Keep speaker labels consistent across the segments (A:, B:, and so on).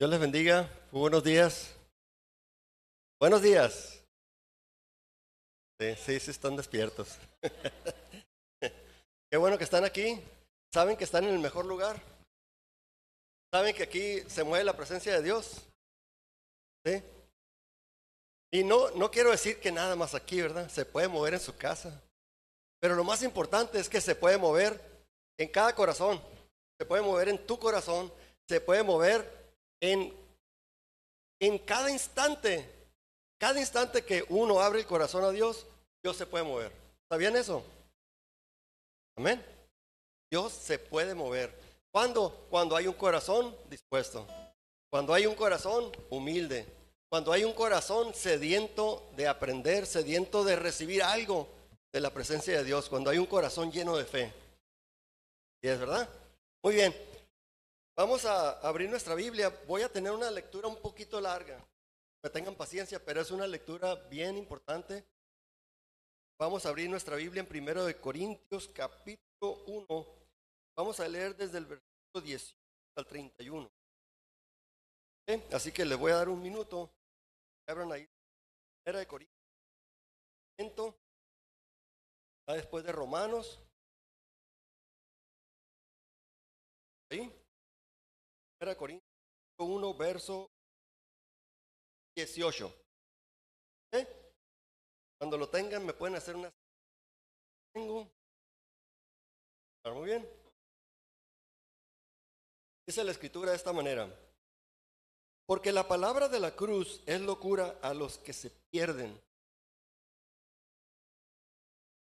A: Dios les bendiga. Muy buenos días. Buenos días. Sí, sí, están despiertos. Qué bueno que están aquí. Saben que están en el mejor lugar. Saben que aquí se mueve la presencia de Dios. Sí. Y no, no quiero decir que nada más aquí, ¿verdad? Se puede mover en su casa. Pero lo más importante es que se puede mover en cada corazón. Se puede mover en tu corazón. Se puede mover en, en cada instante, cada instante que uno abre el corazón a Dios, Dios se puede mover. ¿Está bien eso? Amén. Dios se puede mover. ¿Cuándo? Cuando hay un corazón dispuesto. Cuando hay un corazón humilde. Cuando hay un corazón sediento de aprender, sediento de recibir algo de la presencia de Dios. Cuando hay un corazón lleno de fe. ¿Y es verdad? Muy bien. Vamos a abrir nuestra Biblia. Voy a tener una lectura un poquito larga. Tengan paciencia, pero es una lectura bien importante. Vamos a abrir nuestra Biblia en primero de Corintios capítulo 1. Vamos a leer desde el versículo 18 al 31. Así que les voy a dar un minuto. Abran ahí. Primera de Corintios. Después de Romanos. ¿Sí? Primera Corintios 1, verso 18. ¿Eh? Cuando lo tengan me pueden hacer una... Tengo. ¿Está muy bien? Dice la escritura de esta manera. Porque la palabra de la cruz es locura a los que se pierden.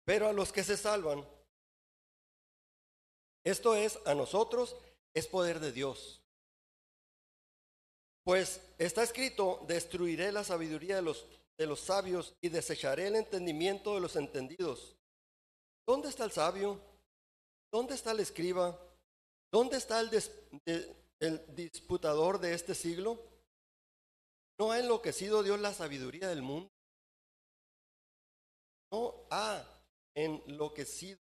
A: Pero a los que se salvan, esto es, a nosotros, es poder de Dios. Pues está escrito, destruiré la sabiduría de los, sabios y desecharé el entendimiento de los entendidos. ¿Dónde está el sabio? ¿Dónde está el escriba? ¿Dónde está el, el disputador de este siglo? ¿No ha enloquecido Dios la sabiduría del mundo? ¿No ha enloquecido?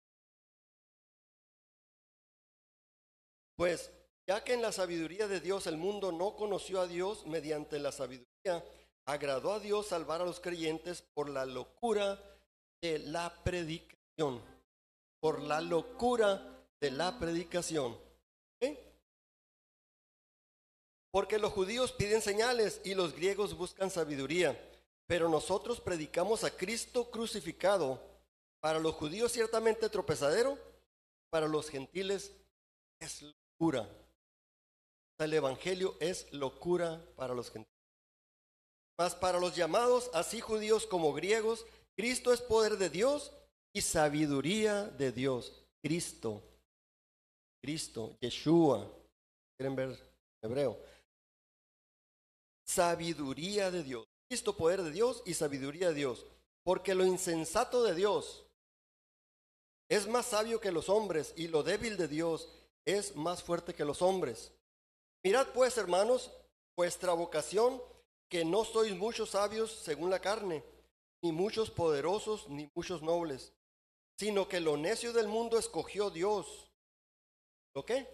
A: Pues ya que en la sabiduría de Dios el mundo no conoció a Dios mediante la sabiduría, agradó a Dios salvar a los creyentes por la locura de la predicación. Por la locura de la predicación. Porque los judíos piden señales y los griegos buscan sabiduría. Pero nosotros predicamos a Cristo crucificado. Para los judíos ciertamente tropezadero, para los gentiles es locura el Evangelio es locura para los gentiles. Mas para los llamados, así judíos como griegos, Cristo es poder de Dios y sabiduría de Dios. Cristo, Cristo, Yeshua. ¿Quieren ver hebreo? Sabiduría de Dios. Cristo, poder de Dios y sabiduría de Dios. Porque lo insensato de Dios es más sabio que los hombres y lo débil de Dios es más fuerte que los hombres. Mirad pues, hermanos, vuestra vocación, que no sois muchos sabios según la carne, ni muchos poderosos, ni muchos nobles, sino que lo necio del mundo escogió Dios. ¿Lo qué?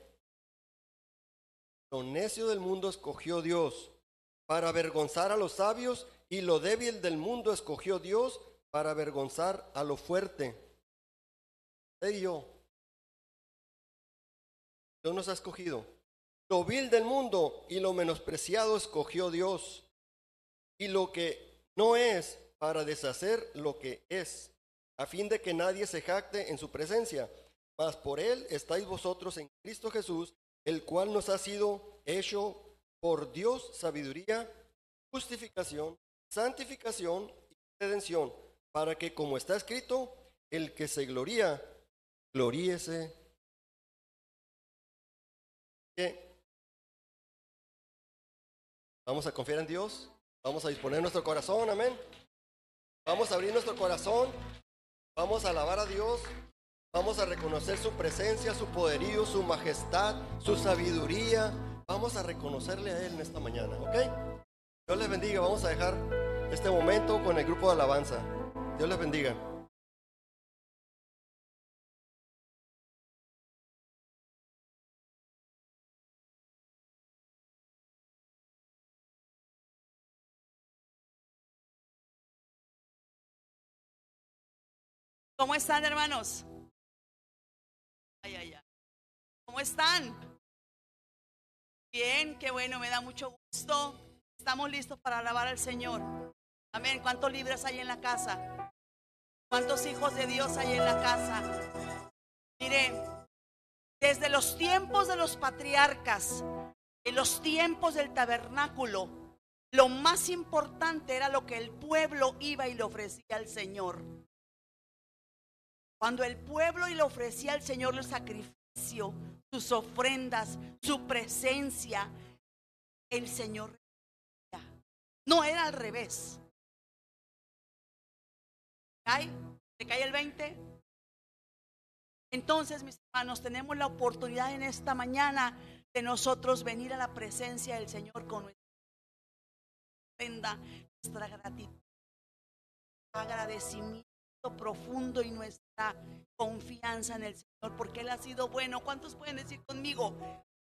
A: Lo necio del mundo escogió Dios para avergonzar a los sabios y lo débil del mundo escogió Dios para avergonzar a lo fuerte. ¿Y yo? Dios nos ha escogido lo vil del mundo y lo menospreciado escogió Dios. Y lo que no es para deshacer lo que es, a fin de que nadie se jacte en su presencia. Mas por él estáis vosotros en Cristo Jesús, el cual nos ha sido hecho por Dios sabiduría, justificación, santificación y redención, para que como está escrito, el que se gloría, gloríese. Vamos a confiar en Dios. Vamos a disponer nuestro corazón, amén. Vamos a abrir nuestro corazón. Vamos a alabar a Dios. Vamos a reconocer su presencia, su poderío, su majestad, su sabiduría. Vamos a reconocerle a Él en esta mañana, ¿ok? Dios les bendiga. Vamos a dejar este momento con el grupo de alabanza. Dios les bendiga.
B: ¿Cómo están, hermanos? Ay, ay, ay. ¿Cómo están? Bien, qué bueno, me da mucho gusto. Estamos listos para alabar al Señor. Amén. ¿Cuántos libres hay en la casa? ¿Cuántos hijos de Dios hay en la casa? Mire, desde los tiempos de los patriarcas, en los tiempos del tabernáculo, lo más importante era lo que el pueblo iba y le ofrecía al Señor. Cuando el pueblo le ofrecía al Señor el sacrificio, sus ofrendas, su presencia, el Señor no era al revés. ¿Cae? ¿Te cae el 20? Entonces, mis hermanos, tenemos la oportunidad en esta mañana de nosotros venir a la presencia del Señor con nuestra ofrenda, nuestra gratitud, agradecimiento profundo y nuestra confianza en el Señor, porque Él ha sido bueno. ¿Cuántos pueden decir conmigo?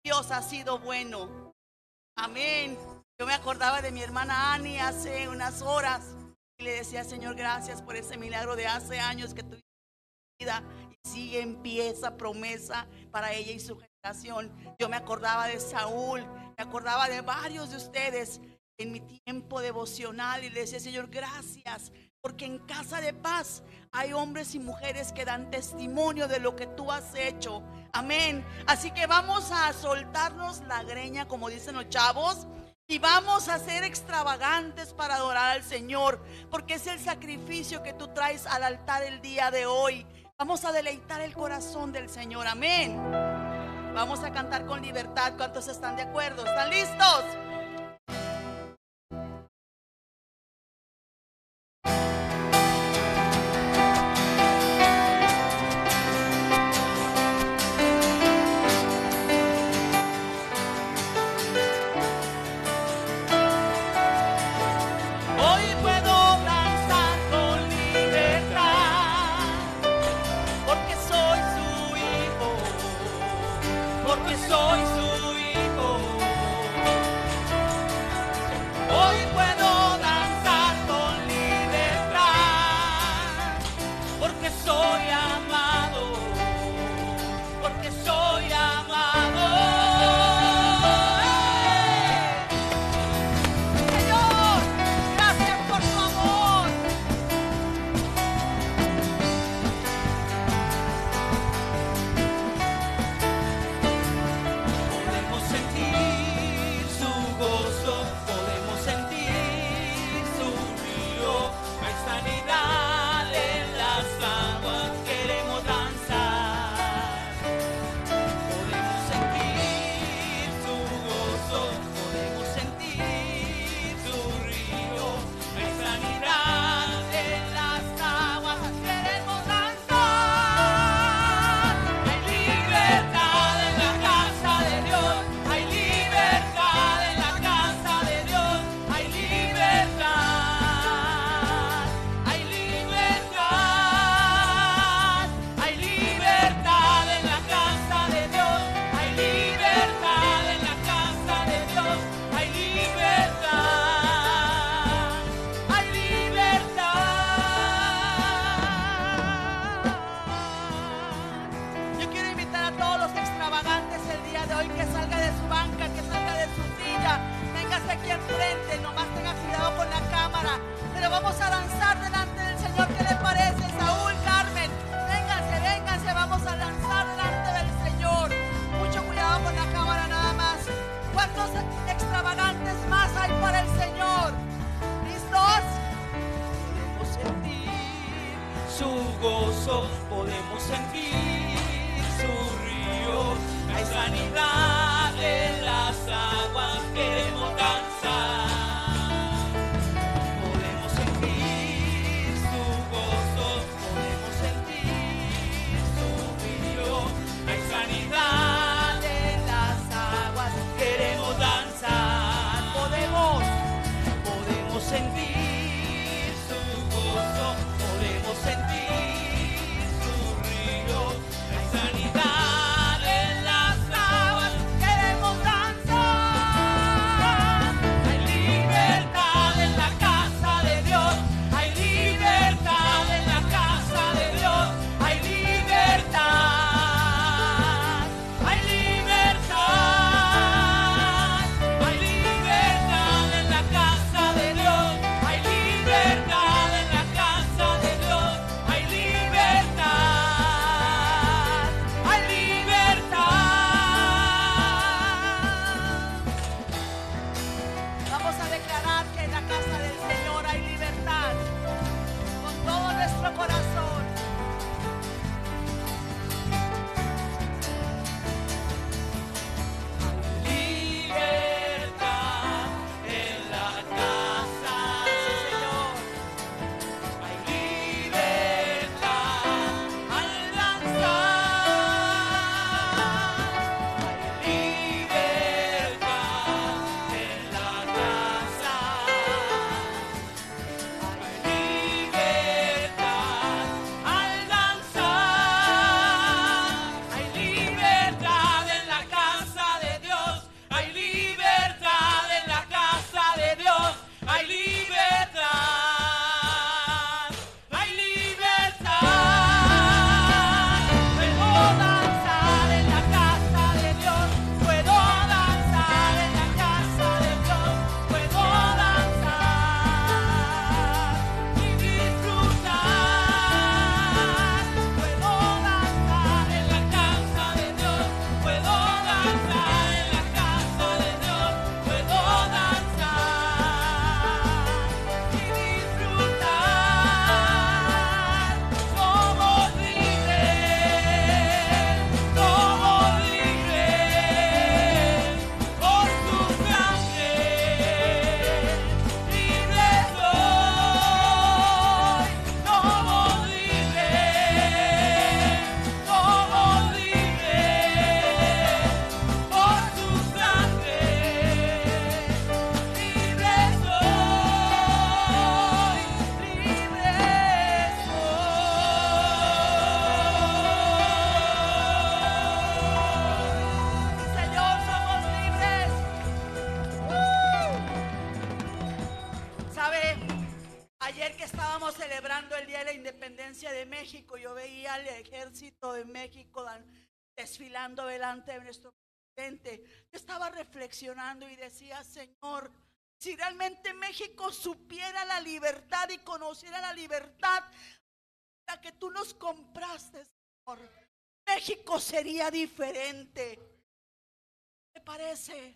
B: Dios ha sido bueno. Amén. Yo me acordaba de mi hermana Ani hace unas horas y le decía, Señor, gracias por ese milagro de hace años que tuviste vida y sigue en pie esa promesa para ella y su generación. Yo me acordaba de Saúl, me acordaba de varios de ustedes en mi tiempo devocional y le decía, Señor, gracias porque en casa de paz hay hombres y mujeres que dan testimonio de lo que tú has hecho. Amén. Así que vamos a soltarnos la greña, como dicen los chavos. Y vamos a ser extravagantes para adorar al Señor, porque es el sacrificio que tú traes al altar el día de hoy. Vamos a deleitar el corazón del Señor. Amén. Vamos a cantar con libertad. ¿Cuántos están de acuerdo? ¿Están listos? Nuestro presidente. Estaba reflexionando y decía, Señor, si realmente México supiera la libertad y conociera la libertad, la que tú nos compraste, Señor, México sería diferente. ¿Te parece?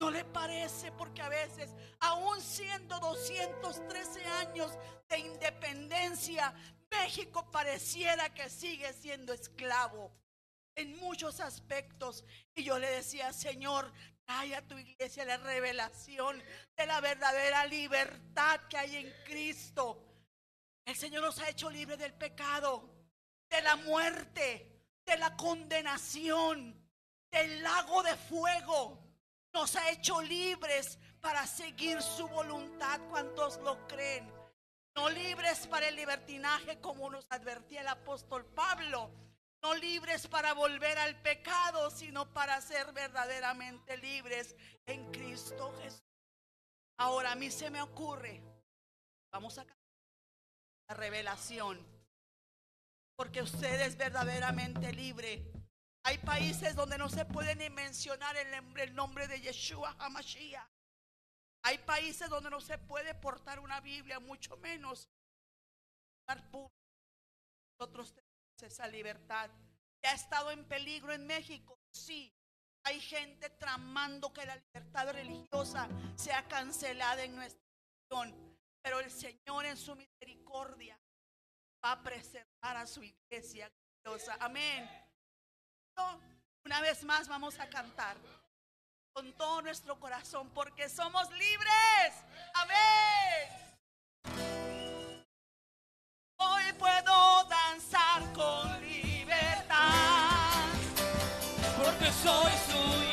B: ¿No le parece? Porque a veces, aún siendo 213 años de independencia, México pareciera que sigue siendo esclavo en muchos aspectos. Y yo le decía, Señor, trae a tu iglesia la revelación de la verdadera libertad que hay en Cristo. El Señor nos ha hecho libre del pecado, de la muerte, de la condenación, del lago de fuego. Nos ha hecho libres para seguir su voluntad. ¿Cuántos lo creen? No libres para el libertinaje como nos advertía el apóstol Pablo. No libres para volver al pecado, sino para ser verdaderamente libres en Cristo Jesús. Ahora a mí se me ocurre, vamos a la revelación, porque usted es verdaderamente libre. Hay países donde no se puede ni mencionar el nombre, nombre de Yeshua Hamashiach. Hay países donde no se puede portar una Biblia, mucho menos. Nosotros esa libertad. ¿Ya ha estado en peligro en México? Sí. Hay gente tramando que la libertad religiosa sea cancelada en nuestra nación. Pero el Señor en su misericordia va a preservar a su iglesia gloriosa. Amén. Una vez más vamos a cantar con todo nuestro corazón porque somos libres. Amén. Hoy puedo con libertad.
C: Porque soy su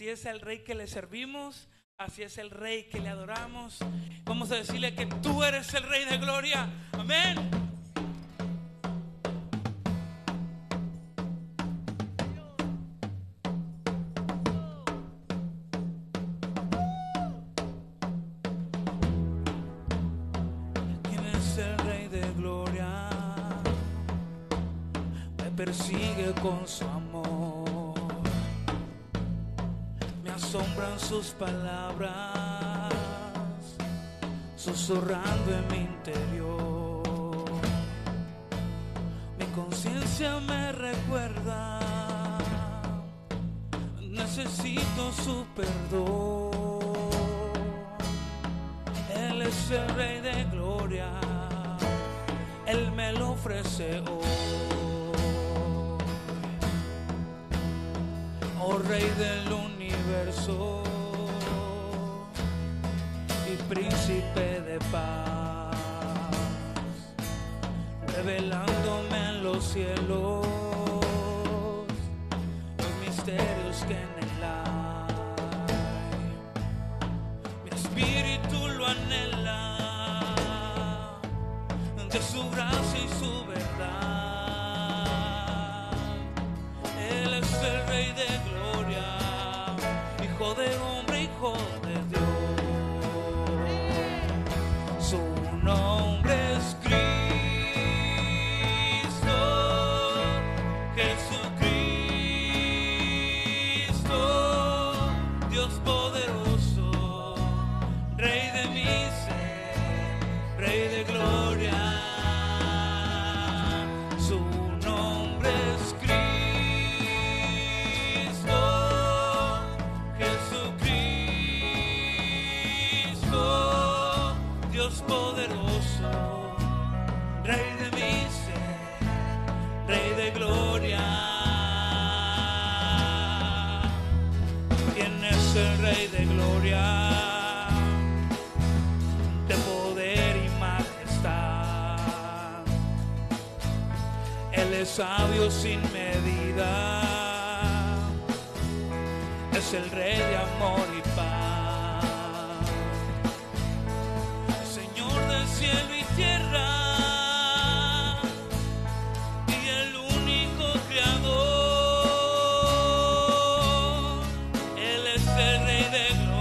C: Así es el rey que le servimos, así es el rey que le adoramos. Vamos a decirle que tú eres el rey de gloria. Amén. Sus palabras, susurrando en mi interior. Mi conciencia me recuerda, necesito su perdón. Él es el rey de gloria, Él me lo ofrece hoy. Oh Rey del universo príncipe de paz, revelándome en los cielos los misterios que sabio sin medida. Es el Rey de amor y paz. Señor del cielo y tierra. Y el único creador. Él es el Rey de gloria.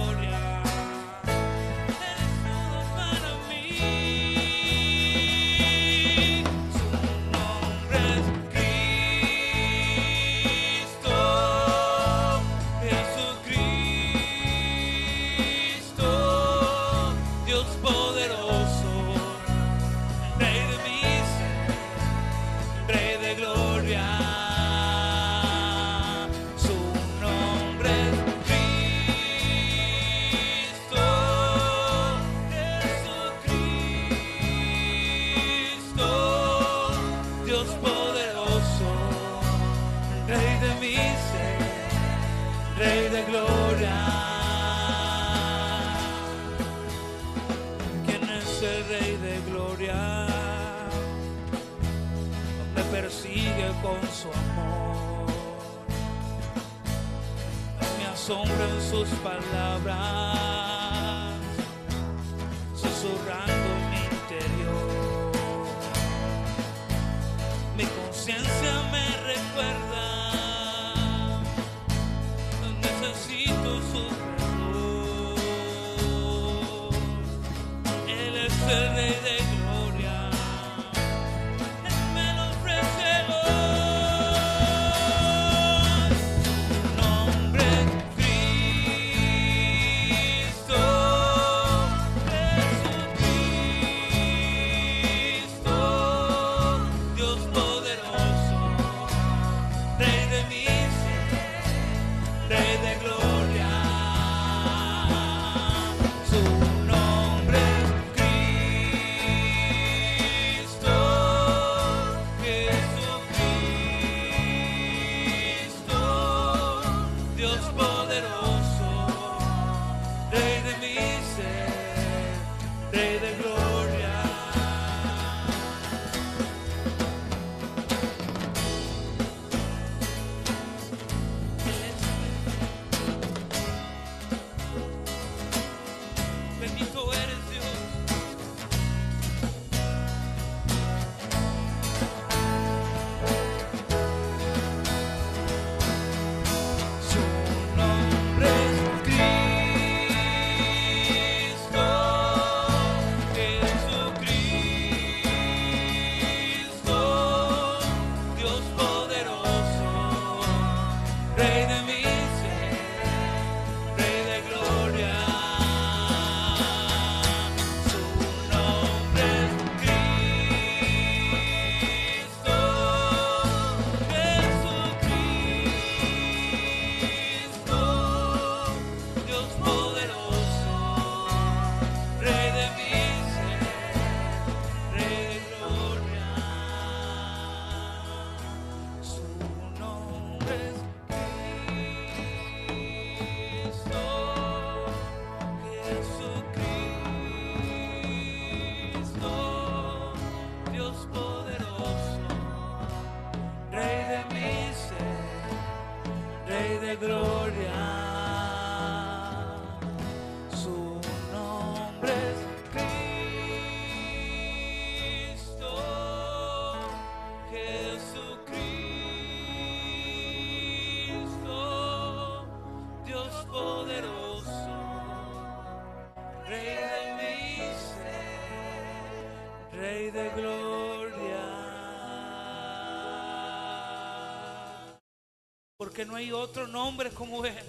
C: no hay otro nombre como Él,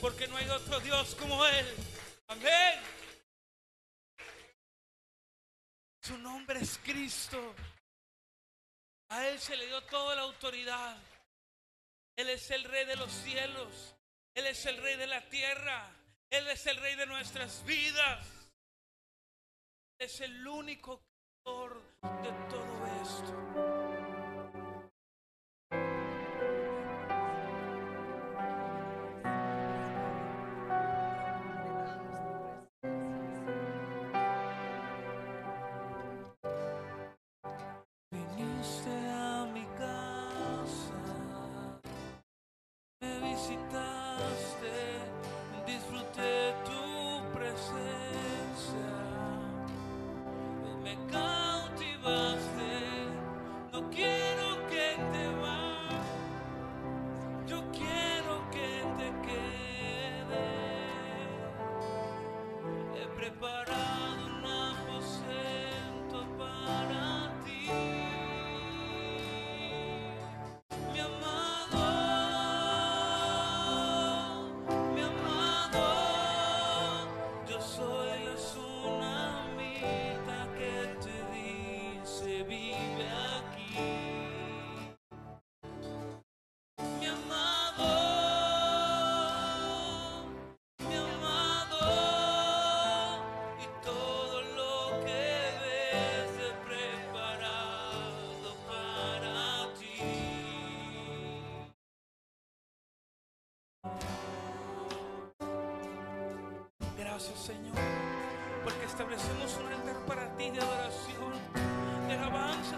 C: porque no hay otro Dios como Él. Amén. Su nombre es Cristo. A Él se le dio toda la autoridad. Él es el rey de los cielos. Él es el rey de la tierra. Él es el rey de nuestras vidas. Es el único gracias, Señor, porque establecemos un altar para ti de adoración, de alabanza.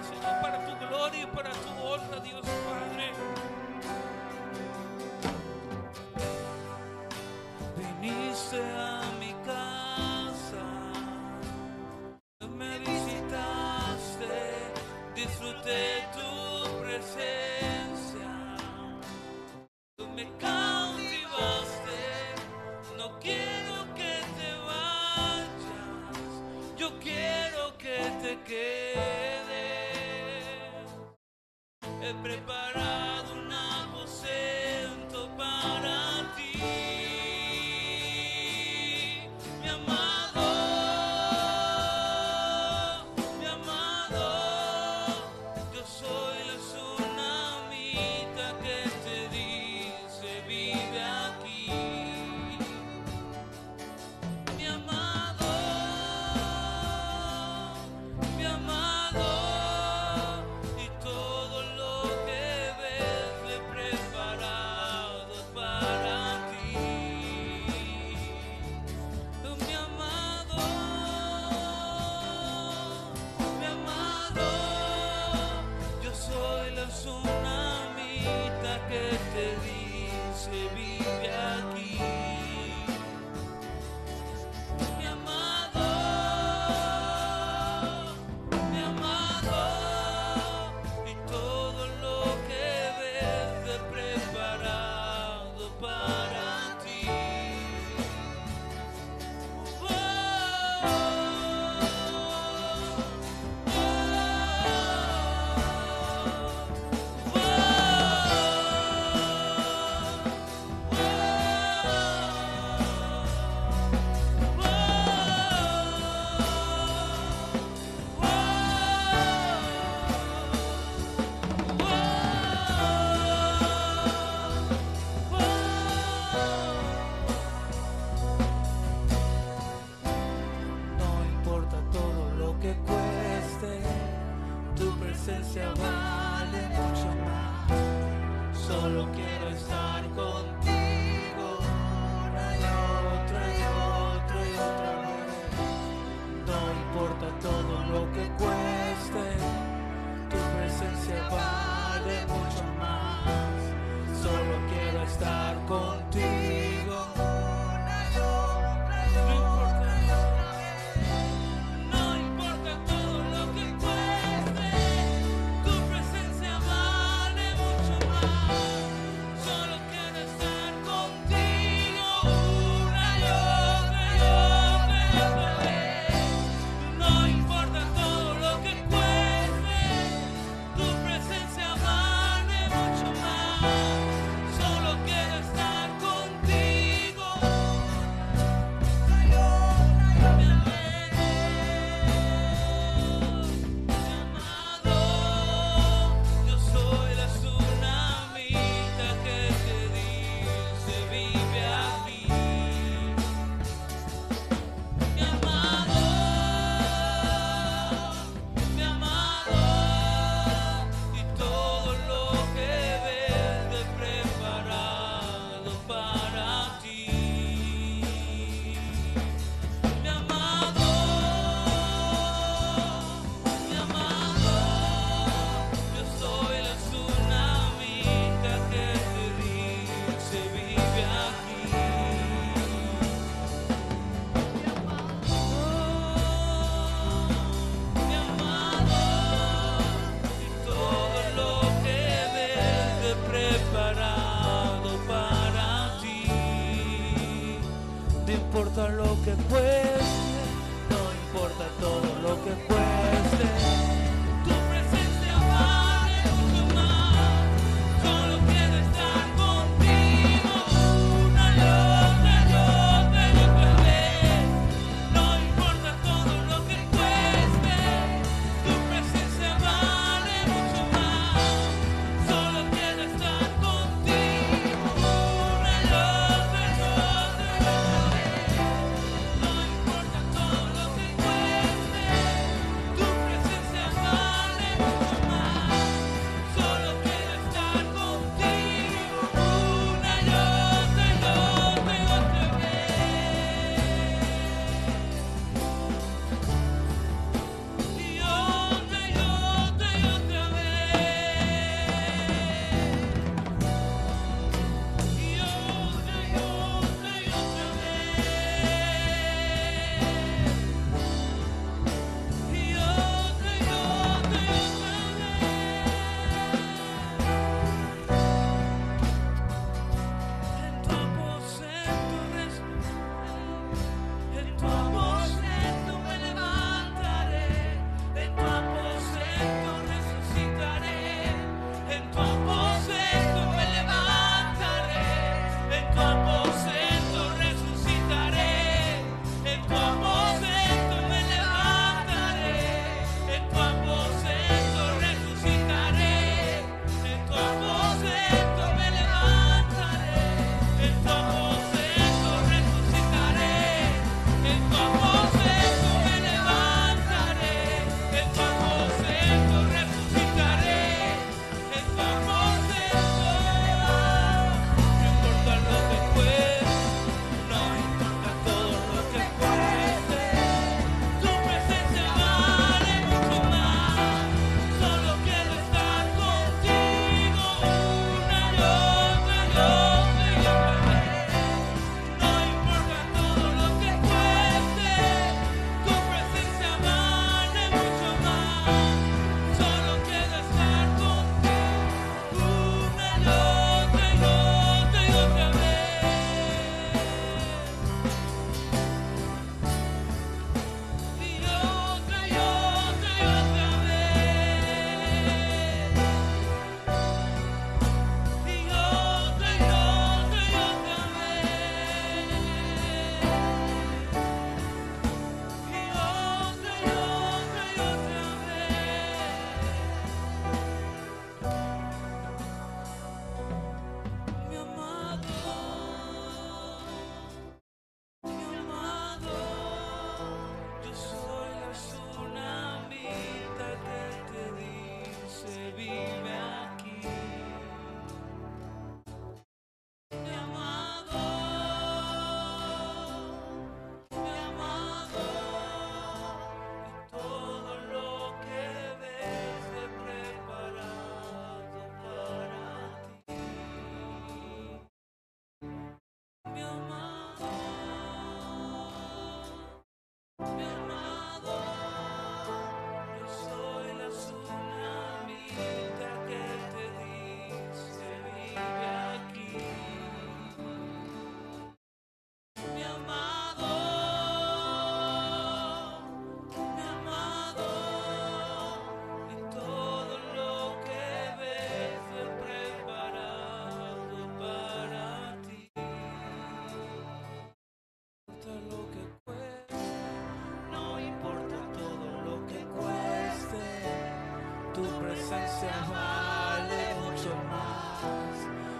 C: Tu presencia vale mucho más.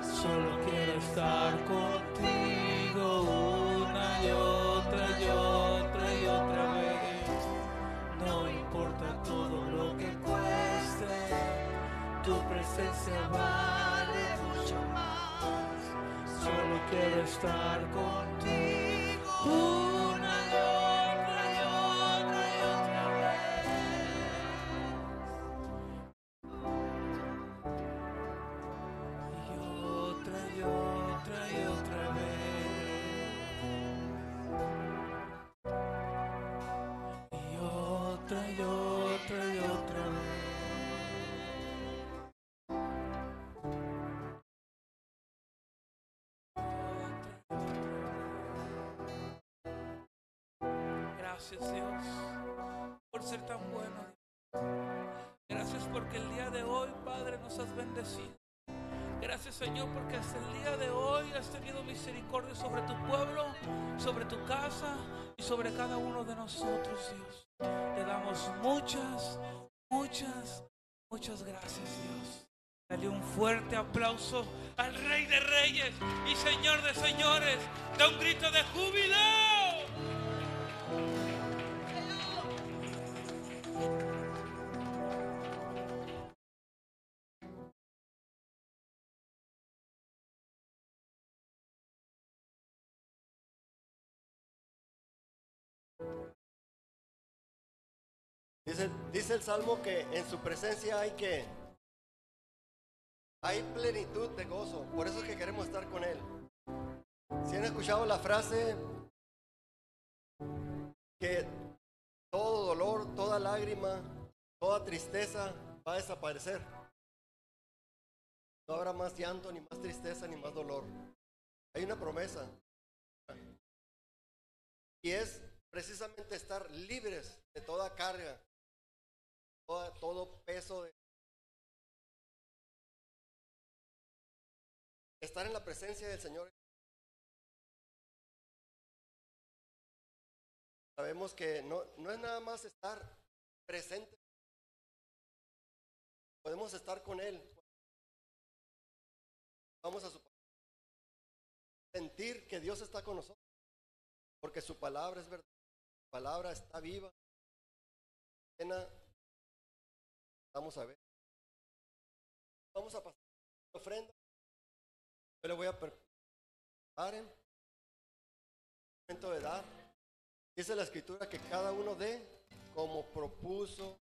C: Solo quiero estar contigo una y otra y otra y otra vez. No importa todo lo que cueste, tu presencia vale mucho más. Solo quiero estar contigo. Gracias Dios por ser tan bueno. Gracias porque el día de hoy, Padre, nos has bendecido. Gracias Señor porque hasta el día de hoy has tenido misericordia sobre tu pueblo, sobre tu casa y sobre cada uno de nosotros, Dios. Te damos muchas, muchas, muchas gracias, Dios. Dale un fuerte aplauso al Rey de Reyes y Señor de Señores. Da un grito de júbilo.
A: Dice, el Salmo que en su presencia hay que hay plenitud de gozo. Por eso es que queremos estar con Él. Si han escuchado la frase que todo dolor, toda lágrima, toda tristeza va a desaparecer. No habrá más llanto, ni más tristeza, ni más dolor. Hay una promesa. Y es precisamente estar libres de toda carga, todo peso de estar en la presencia del Señor. Sabemos que no, no es nada más estar presente. Podemos estar con Él. Vamos a su sentir que Dios está con nosotros. Porque su palabra es verdad. Palabra está viva. Vamos a ver. Vamos a pasar la ofrenda. Yo le voy a preparar. Momento de dar. Dice la escritura que cada uno dé como propuso.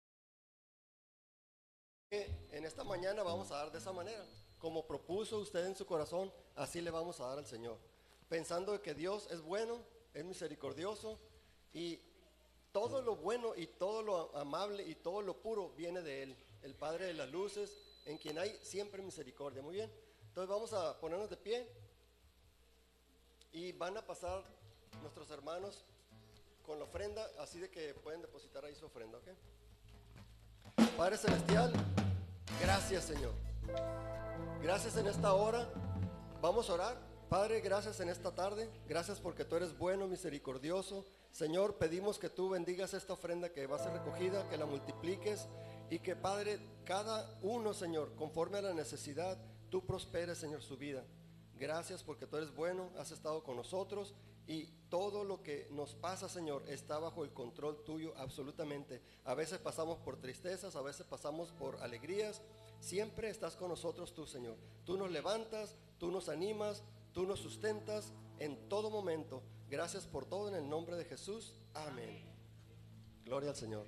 A: En esta mañana vamos a dar de esa manera. Como propuso usted en su corazón, así le vamos a dar al Señor. Pensando que Dios es bueno, es misericordioso y todo lo bueno y todo lo amable y todo lo puro viene de Él, el Padre de las luces, en quien hay siempre misericordia. Muy bien. Entonces vamos a ponernos de pie y van a pasar nuestros hermanos con la ofrenda, así de que pueden depositar ahí su ofrenda, ¿ok? Padre Celestial, gracias Señor. Gracias en esta hora. Vamos a orar. Padre, gracias en esta tarde. Gracias porque tú eres bueno, misericordioso. Señor, pedimos que tú bendigas esta ofrenda que va a ser recogida, que la multipliques y que, Padre, cada uno, Señor, conforme a la necesidad, tú prosperes, Señor, su vida. Gracias porque tú eres bueno, has estado con nosotros y todo lo que nos pasa, Señor, está bajo el control tuyo absolutamente. A veces pasamos por tristezas, a veces pasamos por alegrías. Siempre estás con nosotros tú, Señor. Tú nos levantas, tú nos animas, tú nos sustentas en todo momento. Gracias por todo en el nombre de Jesús. Amén. Gloria al Señor.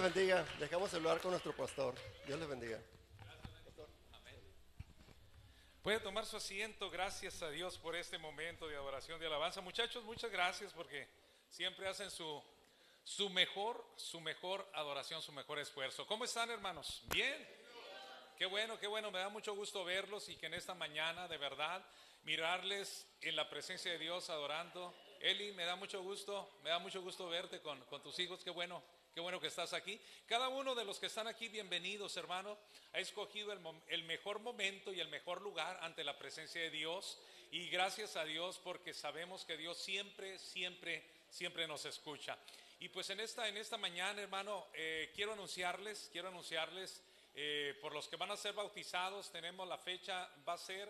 A: Les bendiga. Dejamos lugar con nuestro pastor. Dios les bendiga.
D: Puede tomar su asiento, gracias a Dios por este momento de adoración, de alabanza. Muchachos, muchas gracias porque siempre hacen su, su mejor, su mejor adoración, su mejor esfuerzo. ¿Cómo están, hermanos? ¿Bien? Qué bueno, qué bueno, me da mucho gusto verlos y que en esta mañana, de verdad, mirarles en la presencia de Dios adorando. Eli, me da mucho gusto, me da mucho gusto verte con, con tus hijos, qué bueno, Qué bueno que estás aquí. Cada uno de los que están aquí, bienvenidos, hermano. Ha escogido el, mejor momento y el mejor lugar ante la presencia de Dios. Y gracias a Dios porque sabemos que Dios siempre, siempre, siempre nos escucha. Y pues en esta, en esta mañana, hermano, eh, quiero anunciarles, quiero anunciarles, eh, por los que van a ser bautizados, tenemos la fecha, va a ser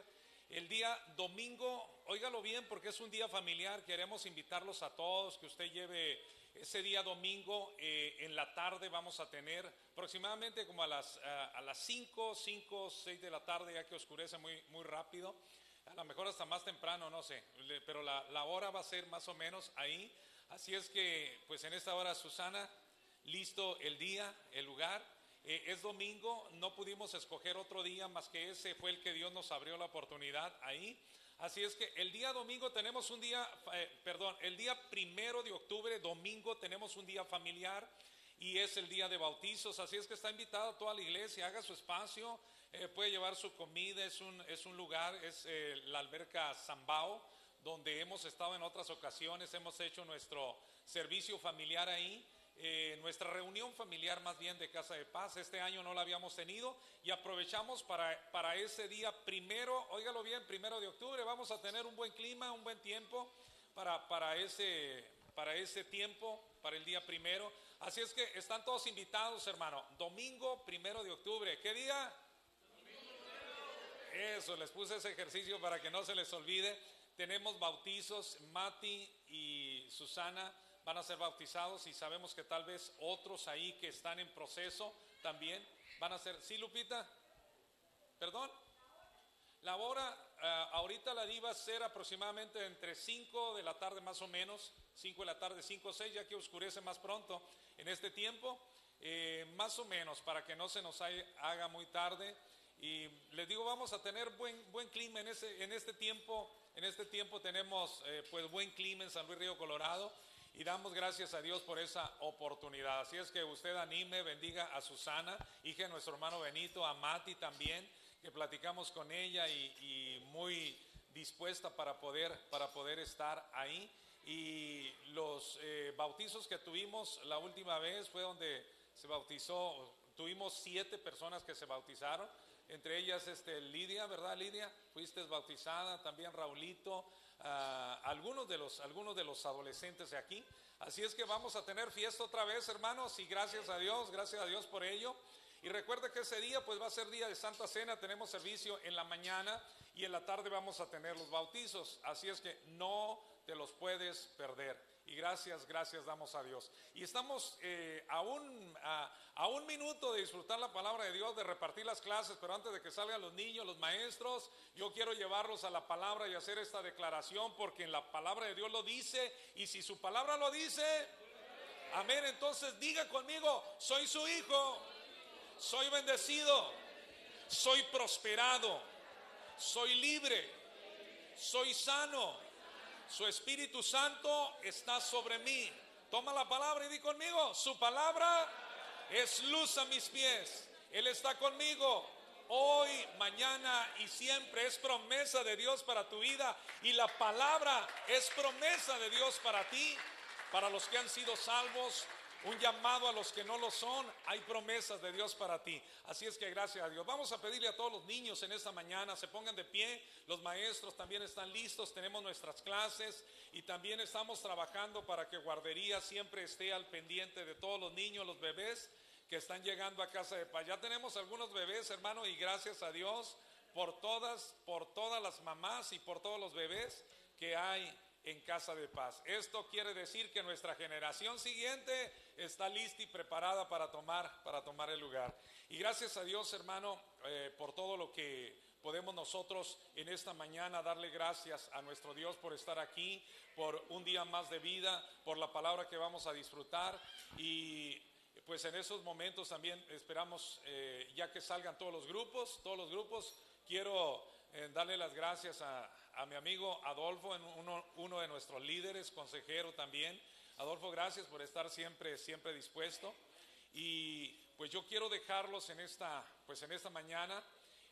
D: el día domingo, óigalo bien porque es un día familiar, queremos invitarlos a todos, que usted lleve ese día domingo eh, en la tarde vamos a tener aproximadamente como a las, a las 5, 5, 6 de la tarde, ya que oscurece muy, muy rápido. A lo mejor hasta más temprano, no sé, pero la, la hora va a ser más o menos ahí. Así es que, pues en esta hora, Susana, listo el día, el lugar. Eh, es domingo, no pudimos escoger otro día más que ese fue el que Dios nos abrió la oportunidad ahí. Así es que el día domingo tenemos un día, eh, perdón, el día primero de octubre, domingo, tenemos un día familiar y es el día de bautizos. Así es que está invitado toda la iglesia, haga su espacio, eh, puede llevar su comida, es un, es un lugar, es eh, la alberca Zambao, donde hemos estado en otras ocasiones, hemos hecho nuestro servicio familiar ahí. Eh, nuestra reunión familiar más bien de Casa de Paz. Este año no la habíamos tenido y aprovechamos para, para ese día primero, óigalo bien, primero de octubre, vamos a tener un buen clima, un buen tiempo para, para, ese, para ese tiempo, para el día primero. Así es que están todos invitados, hermano. Domingo primero de octubre. ¿Qué día? Eso, les puse ese ejercicio para que no se les olvide. Tenemos bautizos, Mati y Susana van a ser bautizados y sabemos que tal vez otros ahí que están en proceso también van a ser. ¿Sí, Lupita? ¿Perdón? La hora, eh, ahorita la iba a ser aproximadamente entre 5 de la tarde más o menos, 5 de la tarde, 5 o 6, ya que oscurece más pronto en este tiempo, eh, más o menos, para que no se nos haga muy tarde. Y les digo, vamos a tener buen, buen clima en, ese, en este tiempo. En este tiempo tenemos eh, pues buen clima en San Luis Río Colorado. Y damos gracias a Dios por esa oportunidad. Así es que usted anime, bendiga a Susana, hija de nuestro hermano Benito, a Mati también, que platicamos con ella y, muy dispuesta para poder, para poder estar ahí. Y los eh, bautizos que tuvimos la última vez fue donde se bautizó, tuvimos siete personas que se bautizaron, entre ellas este, Lidia, ¿verdad Lidia? Fuiste bautizada, también Raulito, algunos, de los, algunos de los adolescentes de aquí. Así es que vamos a tener fiesta otra vez, hermanos, y gracias a Dios, gracias a Dios por ello. Y recuerde que ese día pues va a ser día de Santa Cena, tenemos servicio en la mañana y en la tarde vamos a tener los bautizos. Así es que no te los puedes perder y gracias, gracias damos a Dios. Y estamos eh, a, un, a, un minuto de disfrutar la palabra de Dios, de repartir las clases, pero antes de que salgan los niños, los maestros, yo quiero llevarlos a la palabra y hacer esta declaración porque en la palabra de Dios lo dice y si su palabra lo dice, amén, entonces diga conmigo, soy su hijo, soy bendecido, soy prosperado, soy libre, soy sano su Espíritu Santo está sobre mí. Toma la palabra y di conmigo, su palabra es luz a mis pies. Él está conmigo hoy, mañana y siempre. Es promesa de Dios para tu vida y la palabra es promesa de Dios para ti, para los que han sido salvos un llamado a los que no lo son. Hay promesas de Dios para ti. Así es que gracias a Dios. Vamos a pedirle a todos los niños en esta mañana, se pongan de pie. Los maestros también están listos, tenemos nuestras clases y también estamos trabajando para que guardería siempre esté al pendiente de todos los niños, los bebés que están llegando a casa de paz. Ya tenemos algunos bebés, hermano, y gracias a Dios por todas, por todas las mamás y por todos los bebés que hay en casa de paz. Esto quiere decir que nuestra generación siguiente está lista y preparada para tomar, para tomar el lugar. Y gracias a Dios, hermano, eh, por todo lo que podemos nosotros en esta mañana darle gracias a nuestro Dios por estar aquí, por un día más de vida, por la palabra que vamos a disfrutar y pues en esos momentos también esperamos, eh, ya que salgan todos los grupos, todos los grupos, quiero eh, darle las gracias a, a mi amigo Adolfo, uno, uno de nuestros líderes, consejero también. Adolfo, gracias por estar siempre, siempre dispuesto. Y pues yo quiero dejarlos en esta, pues en esta mañana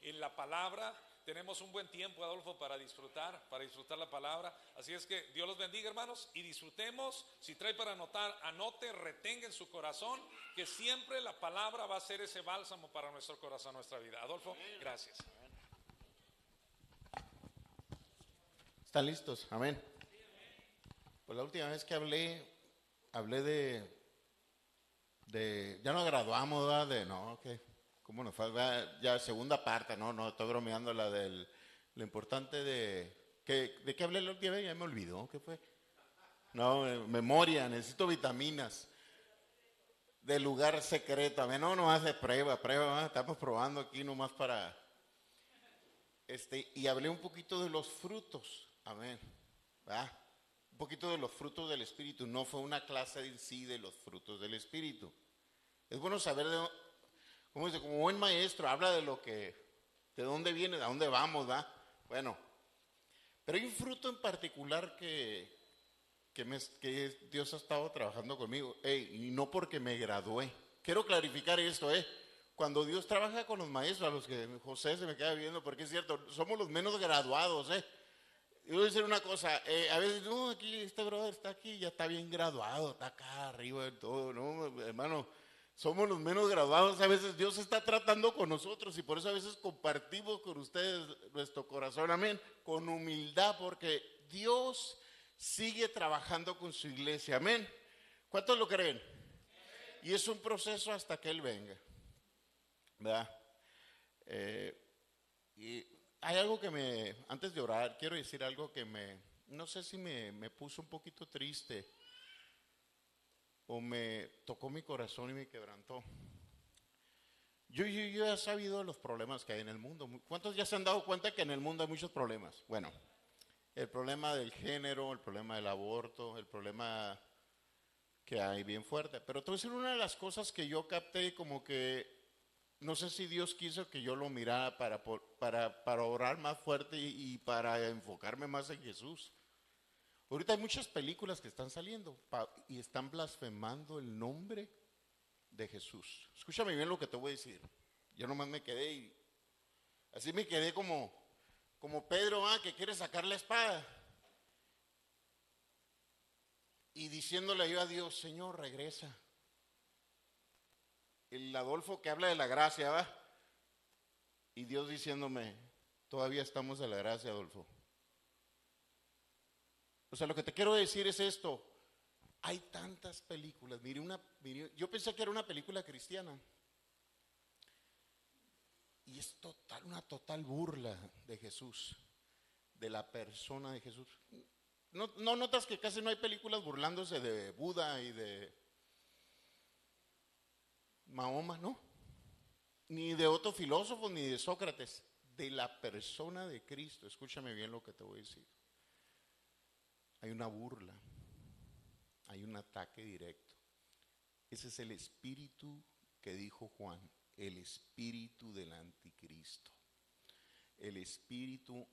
D: en la palabra. Tenemos un buen tiempo, Adolfo, para disfrutar, para disfrutar la palabra. Así es que Dios los bendiga, hermanos, y disfrutemos. Si trae para anotar, anote, retenga en su corazón que siempre la palabra va a ser ese bálsamo para nuestro corazón, nuestra vida. Adolfo, gracias.
E: ¿Están listos? Amén. Pues la última vez que hablé, hablé de, de ya no graduamos, ¿verdad? De, no, que, ¿cómo nos fue? ¿verdad? Ya segunda parte, no, no, estoy bromeando la del, lo importante de, que, ¿de qué hablé la última vez? Ya me olvidó, ¿qué fue? No, eh, memoria, necesito vitaminas. De lugar secreto, amén, no, no hace prueba, prueba, estamos probando aquí nomás para, este, y hablé un poquito de los frutos, amén, ¿verdad? Poquito de los frutos del Espíritu. No fue una clase en sí de los frutos del Espíritu. Es bueno saber, de, como dice, como buen maestro, habla de lo que, de dónde viene, de dónde vamos, ¿va? Bueno, pero hay un fruto en particular que, que, Dios ha estado trabajando conmigo. Y no porque me gradué. Quiero clarificar esto, ¿eh? Cuando Dios trabaja con los maestros, a los que José se me queda viendo, porque es cierto, somos los menos graduados, ¿eh? Y voy a decir una cosa, eh, a veces, no, aquí este brother está aquí, ya está bien graduado, está acá arriba de todo, no, hermano, somos los menos graduados, a veces Dios está tratando con nosotros y por eso a veces compartimos con ustedes nuestro corazón, amén, con humildad, porque Dios sigue trabajando con su iglesia, amén. ¿Cuántos lo creen? Y es un proceso hasta que Él venga, ¿verdad? Eh, y hay algo que me, antes de orar, quiero decir algo que me, no sé si me, me puso un poquito triste o me tocó mi corazón y me quebrantó. Yo, yo, yo he sabido los problemas que hay en el mundo. ¿Cuántos ya se han dado cuenta que en el mundo hay muchos problemas? Bueno, el problema del género, el problema del aborto, el problema que hay bien fuerte. Pero te voy a decir una de las cosas que yo capté como que no sé si Dios quiso que yo lo mirara para, orar más fuerte y, para enfocarme más en Jesús. Ahorita hay muchas películas que están saliendo y están blasfemando el nombre de Jesús. Escúchame bien lo que te voy a decir. Yo nomás me quedé y así me quedé como, como Pedro ah, que quiere sacar la espada. Y diciéndole yo a Dios, Señor, regresa el Adolfo que habla de la gracia, ¿va? Y Dios diciéndome, todavía estamos de la gracia, Adolfo. O sea, lo que te quiero decir es esto. Hay tantas películas. Mire, una, mire, yo pensé que era una película cristiana. Y es total, una total burla de Jesús, de la persona de Jesús. ¿No, no notas que casi no hay películas burlándose de Buda y de Mahoma, no. Ni de otro filósofo, ni de Sócrates. De la persona de Cristo. Escúchame bien lo que te voy a decir. Hay una burla. Hay un ataque directo. Ese es el espíritu que dijo Juan. El espíritu del anticristo. El espíritu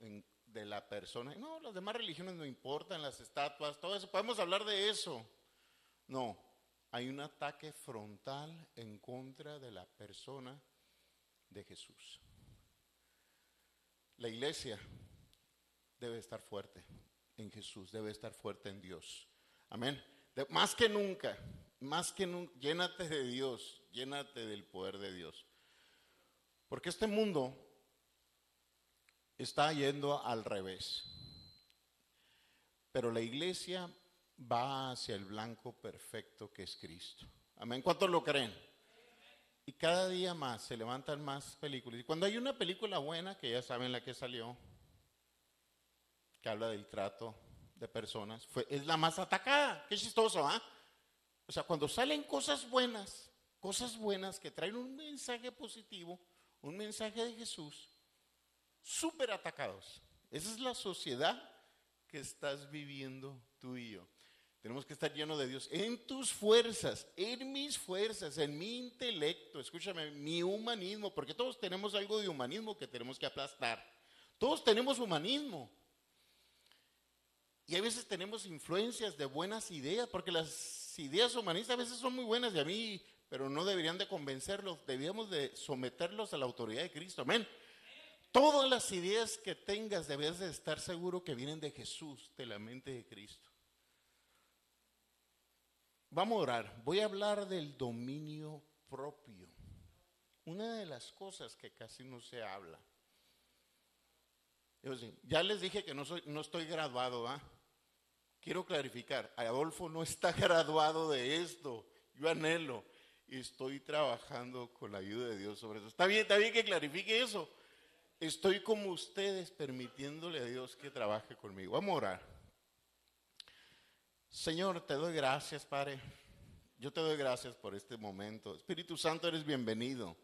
E: de la persona. No, las demás religiones no importan, las estatuas, todo eso. Podemos hablar de eso. No, hay un ataque frontal en contra de la persona de Jesús. La iglesia debe estar fuerte en Jesús, debe estar fuerte en Dios. Amén. Más que nunca, más que nunca, llénate de Dios, llénate del poder de Dios. Porque este mundo está yendo al revés. Pero la iglesia va hacia el blanco perfecto que es Cristo. Amén. ¿Cuántos lo creen? Y cada día más se levantan más películas. Y cuando hay una película buena, que ya saben la que salió, que habla del trato de personas, fue, es la más atacada. Qué chistoso, ¿ah? O sea, cuando salen cosas buenas, cosas buenas que traen un mensaje positivo, un mensaje de Jesús, súper atacados. Esa es la sociedad que estás viviendo tú y yo. Tenemos que estar llenos de Dios en tus fuerzas, en mis fuerzas, en mi intelecto, escúchame, mi humanismo, porque todos tenemos algo de humanismo que tenemos que aplastar. Todos tenemos humanismo. Y a veces tenemos influencias de buenas ideas, porque las ideas humanistas a veces son muy buenas y a mí, pero no deberían de convencerlos, debíamos de someterlos a la autoridad de Cristo. Amén. Todas las ideas que tengas debes de estar seguro que vienen de Jesús, de la mente de Cristo. Vamos a orar. Voy a hablar del dominio propio. Una de las cosas que casi no se habla. Ya les dije que no, soy, no estoy graduado, ¿ah? Quiero clarificar, Adolfo no está graduado de esto. Yo anhelo y estoy trabajando con la ayuda de Dios sobre eso. Está bien, está bien que clarifique eso. Estoy como ustedes permitiéndole a Dios que trabaje conmigo. Vamos a orar. Señor, te doy gracias, Padre. Yo te doy gracias por este momento. Espíritu Santo, eres bienvenido.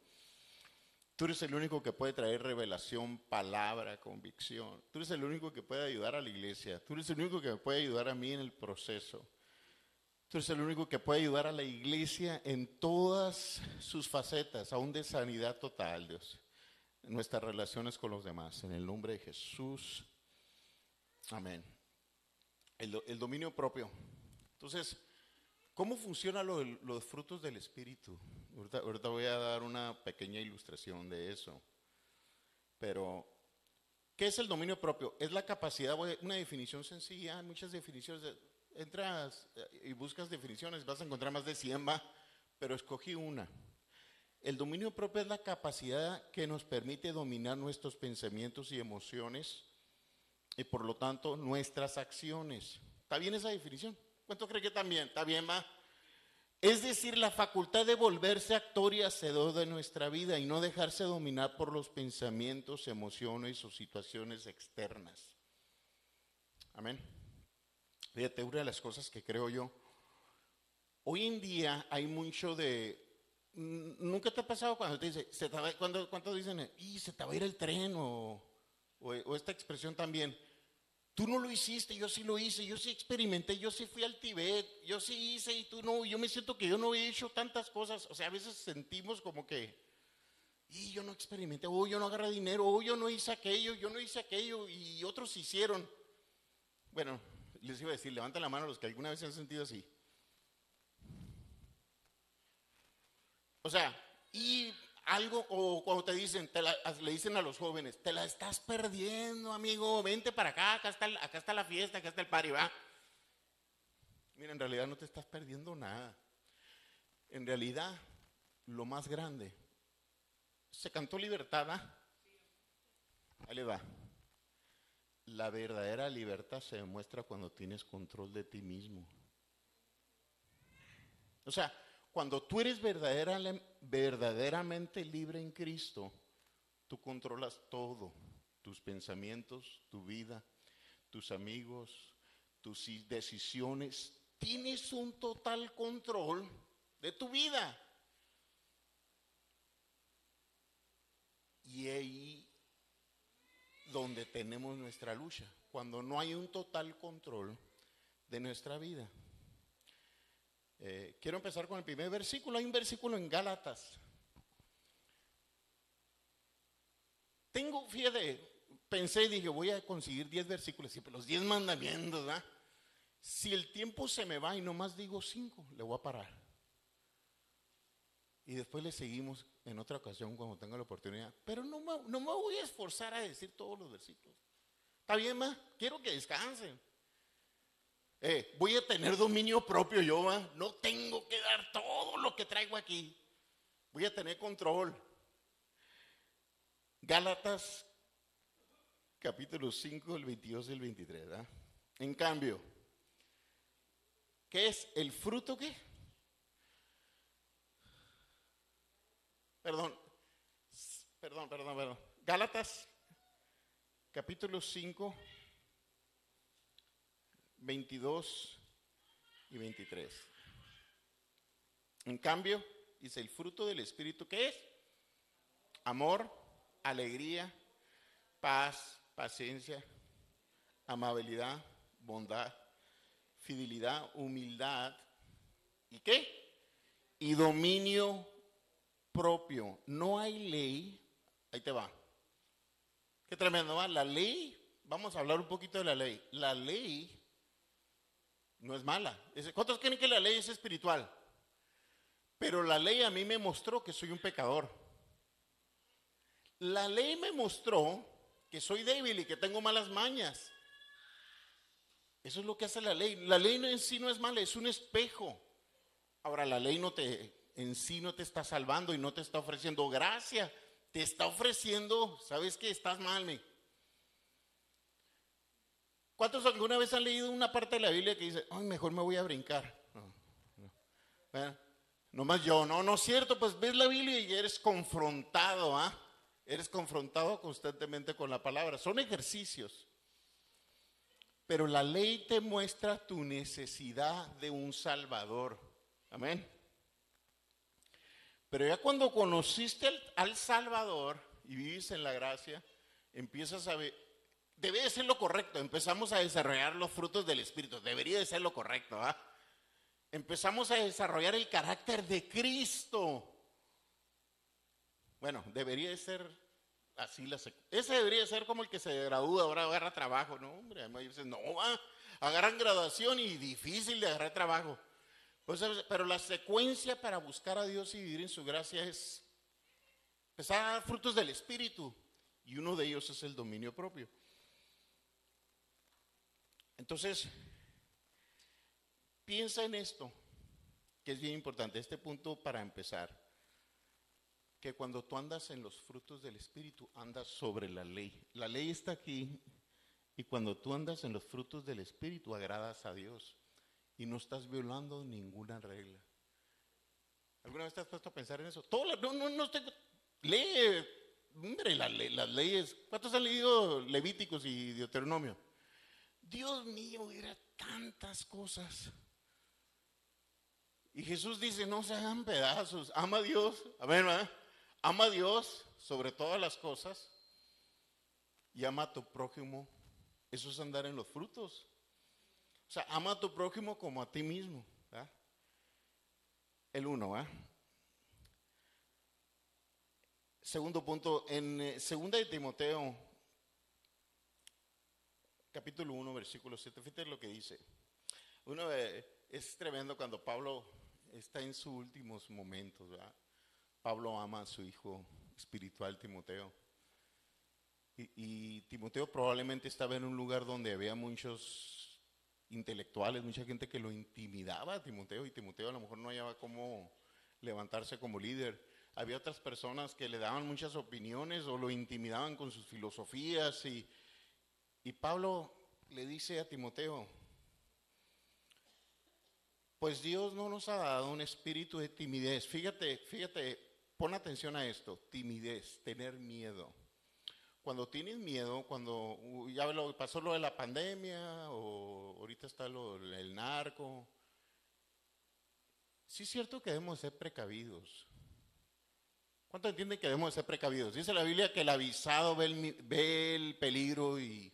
E: Tú eres el único que puede traer revelación, palabra, convicción. Tú eres el único que puede ayudar a la iglesia. Tú eres el único que me puede ayudar a mí en el proceso. Tú eres el único que puede ayudar a la iglesia en todas sus facetas, aún de sanidad total, Dios. Nuestras relaciones con los demás. En el nombre de Jesús. Amén. El, dominio propio. Entonces, ¿cómo funcionan los frutos del Espíritu? Ahorita, voy a dar una pequeña ilustración de eso. Pero, ¿qué es el dominio propio? Es la capacidad, una definición sencilla, hay muchas definiciones. Entras eh, y buscas definiciones, vas a encontrar más de 100, va, pero escogí una. El dominio propio es la capacidad que nos permite dominar nuestros pensamientos y emociones y por lo tanto nuestras acciones. ¿Está bien esa definición? ¿Cuánto cree que también? ¿Está bien, va? Es decir, la facultad de volverse actor y hacedor de nuestra vida y no dejarse dominar por los pensamientos, emociones o situaciones externas. Amén. Fíjate, una de las cosas que creo yo, hoy en día hay mucho de... ¿Nunca te ha pasado cuando te dice, se cuando, ¿cuánto dicen? Y se te va a ir el tren o, o esta expresión también. Tú no lo hiciste, yo sí lo hice, yo sí experimenté, yo sí fui al Tibet, yo sí hice y tú no. Yo me siento que yo no he hecho tantas cosas. O sea, a veces sentimos como que, y yo no experimenté, o yo no agarré dinero, o yo no hice aquello, yo no hice aquello y otros hicieron. Bueno, les iba a decir, levanten la mano los que alguna vez se han sentido así. O sea, y algo, o cuando te dicen, le dicen a los jóvenes, te la estás perdiendo, amigo, vente para acá, acá está, acá está la fiesta, acá está el party, va. Mira, en realidad no te estás perdiendo nada. En realidad, lo más grande, se cantó libertad, ¿ah? Ahí le va. La verdadera libertad se demuestra cuando tienes control de ti mismo. O sea, cuando tú eres verdaderamente libre en Cristo, tú controlas todo, tus pensamientos, tu vida, tus amigos, tus decisiones. Tienes un total control de tu vida. Y ahí donde tenemos nuestra lucha, cuando no hay un total control de nuestra vida. Eh, quiero empezar con el primer versículo. Hay un versículo en Gálatas. Tengo, fíjate, pensé y dije, voy a conseguir 10 versículos, siempre los 10 mandamientos, ¿verdad? Si el tiempo se me va y nomás digo 5, le voy a parar. Y después le seguimos en otra ocasión cuando tenga la oportunidad. Pero no me, no me voy a esforzar a decir todos los versículos. ¿Está bien, ma? Quiero que descansen. Eh, voy a tener dominio propio yo, no tengo que dar todo lo que traigo aquí. Voy a tener control. Gálatas capítulo 5, el 22 y el 23. ¿verdad? En cambio, ¿qué es el fruto qué? Perdón, perdón, perdón, perdón. Gálatas capítulo 5, 22 y 23. En cambio, dice el fruto del Espíritu, ¿qué es? Amor, alegría, paz, paciencia, amabilidad, bondad, fidelidad, humildad. ¿Y qué? Y dominio propio. No hay ley, ahí te va, Qué tremendo, ¿va? La ley, vamos a hablar un poquito de la ley. La ley no es mala. ¿Cuántos creen que la ley es espiritual? Pero la ley a mí me mostró que soy un pecador. La ley me mostró que soy débil y que tengo malas mañas. Eso es lo que hace la ley. La ley en sí no es mala, es un espejo. Ahora, la ley no te, en sí no te está salvando y no te está ofreciendo gracia. Te está ofreciendo, ¿sabes qué? Estás mal. me. ¿Cuántos alguna vez han leído una parte de la Biblia que dice, ay, mejor me voy a brincar? No, no. Yo, no, no es cierto, pues ves la Biblia y eres confrontado, ¿ah? Eres confrontado constantemente con la palabra. Son ejercicios. Pero la ley te muestra tu necesidad de un Salvador. Amén. Pero ya cuando conociste al, al Salvador y vives en la gracia, empiezas a debe de ser lo correcto, empezamos a desarrollar los frutos del Espíritu, debería de ser lo correcto, ¿ah? Empezamos a desarrollar el carácter de Cristo. Bueno, debería de ser así la Ese debería ser como el que se gradúa, ahora agarra trabajo, ¿no? Hombre, además dicen, no, va, agarran graduación y difícil de agarrar trabajo. Pero la secuencia para buscar a Dios y vivir en su gracia es empezar a dar frutos del Espíritu. Y uno de ellos es el dominio propio. Entonces, piensa en esto, que es bien importante, este punto para empezar. Que cuando tú andas en los frutos del Espíritu, andas sobre la ley. La ley está aquí y cuando tú andas en los frutos del Espíritu, agradas a Dios y no estás violando ninguna regla. ¿Alguna vez te has puesto a pensar en eso? Todo no, no, no estoy- lee, hombre, la las leyes. ¿Cuántos han leído Levíticos y Deuteronomio? Dios mío, era tantas cosas. Y Jesús dice, no se hagan pedazos, ama a Dios, a ver, ¿verdad? ama a Dios sobre todas las cosas y ama a tu prójimo. Eso es andar en los frutos. O sea, ama a tu prójimo como a ti mismo. El uno, ¿va? Segundo punto, en eh, segunda de Timoteo, capítulo 1, versículo 7, fíjate lo que dice. Uno, eh, es tremendo cuando Pablo está en sus últimos momentos. Pablo ama a su hijo espiritual Timoteo. Y, y Timoteo probablemente estaba en un lugar donde había muchos intelectuales, mucha gente que lo intimidaba a Timoteo y Timoteo a lo mejor no hallaba cómo levantarse como líder. Había otras personas que le daban muchas opiniones o lo intimidaban con sus filosofías y, y Pablo le dice a Timoteo, pues Dios no nos ha dado un espíritu de timidez. Fíjate, fíjate, pon atención a esto, timidez, tener miedo. Cuando tienes miedo, cuando uh, ya lo, pasó lo de la pandemia o ahorita está lo el narco, sí es cierto que debemos ser precavidos. ¿Cuánto entienden que debemos ser precavidos? Dice la Biblia que el avisado ve el, mi- ve el peligro y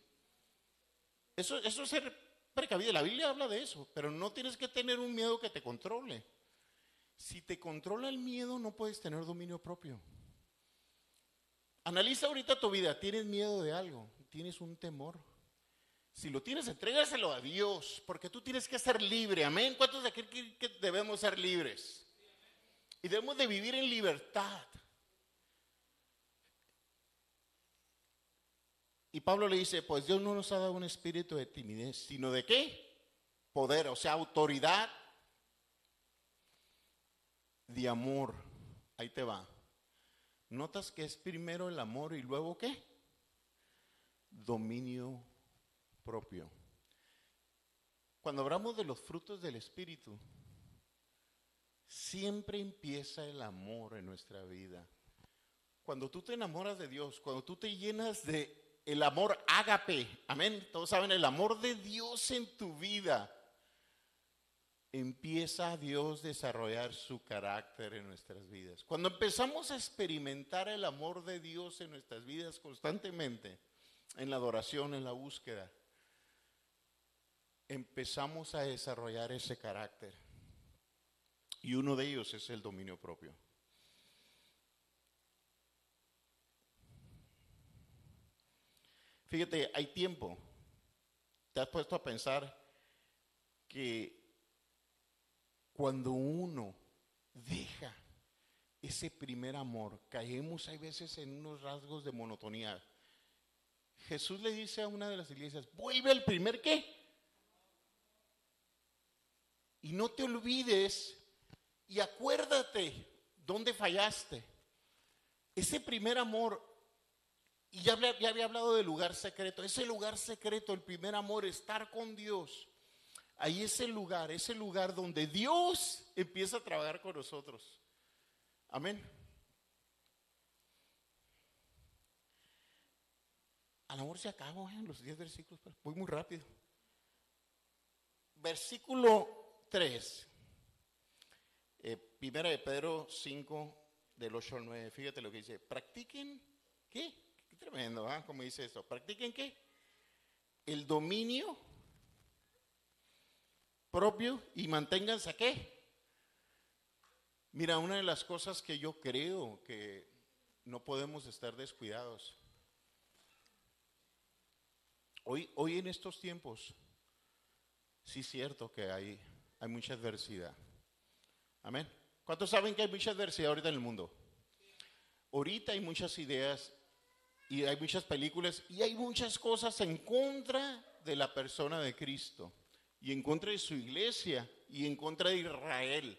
E: eso, eso es ser precavido. La Biblia habla de eso, pero no tienes que tener un miedo que te controle. Si te controla el miedo, no puedes tener dominio propio. Analiza ahorita tu vida. ¿Tienes miedo de algo? ¿Tienes un temor? Si lo tienes, entrégaselo a Dios, porque tú tienes que ser libre. Amén. ¿Cuántos de aquí que debemos ser libres? Y debemos de vivir en libertad. Y Pablo le dice, pues Dios no nos ha dado un espíritu de timidez, sino de qué? Poder, o sea, autoridad de amor. Ahí te va. Notas que es primero el amor y luego qué? Dominio propio. Cuando hablamos de los frutos del Espíritu, siempre empieza el amor en nuestra vida. Cuando tú te enamoras de Dios, cuando tú te llenas de el amor ágape, amén, todos saben, el amor de Dios en tu vida, empieza Dios a desarrollar su carácter en nuestras vidas. Cuando empezamos a experimentar el amor de Dios en nuestras vidas constantemente, en la adoración, en la búsqueda, empezamos a desarrollar ese carácter. Y uno de ellos es el dominio propio. Fíjate, hay tiempo. ¿Te has puesto a pensar que cuando uno deja ese primer amor, caemos hay veces en unos rasgos de monotonía. Jesús le dice a una de las iglesias, vuelve al primer qué. Y no te olvides y acuérdate dónde fallaste. Ese primer amor, y ya, había hablado del lugar secreto, ese lugar secreto, el primer amor, estar con Dios. Ahí es el lugar, ese lugar donde Dios empieza a trabajar con nosotros. Amén. Al amor se acabó en ¿eh? los 10 versículos, voy muy rápido. Versículo 3. Eh, primera de Pedro 5, del 8 al 9. Fíjate lo que dice. Practiquen, ¿qué? Tremendo, ¿ah? Como dice esto. Practiquen, ¿qué? El dominio propio y manténganse, ¿qué? Mira, una de las cosas que yo creo que no podemos estar descuidados. Hoy, hoy en estos tiempos, sí es cierto que hay, hay mucha adversidad. Amén. ¿Cuántos saben que hay mucha adversidad ahorita en el mundo? Ahorita hay muchas ideas y hay muchas películas y hay muchas cosas en contra de la persona de Cristo y en contra de su iglesia y en contra de Israel.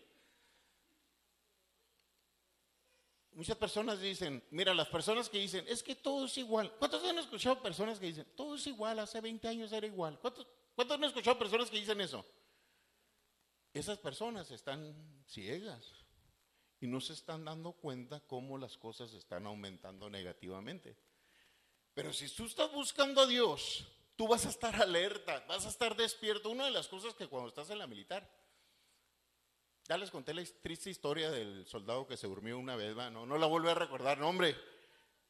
E: Muchas personas dicen, mira, las personas que dicen, es que todo es igual. ¿Cuántos han escuchado personas que dicen, todo es igual, hace 20 años era igual? ¿Cuántos, cuántos han escuchado personas que dicen eso? Esas personas están ciegas y no se están dando cuenta cómo las cosas están aumentando negativamente. Pero si tú estás buscando a Dios, tú vas a estar alerta, vas a estar despierto. Una de las cosas que cuando estás en la militar, ya les conté la triste historia del soldado que se durmió una vez, no, no la vuelvo a recordar, no, hombre.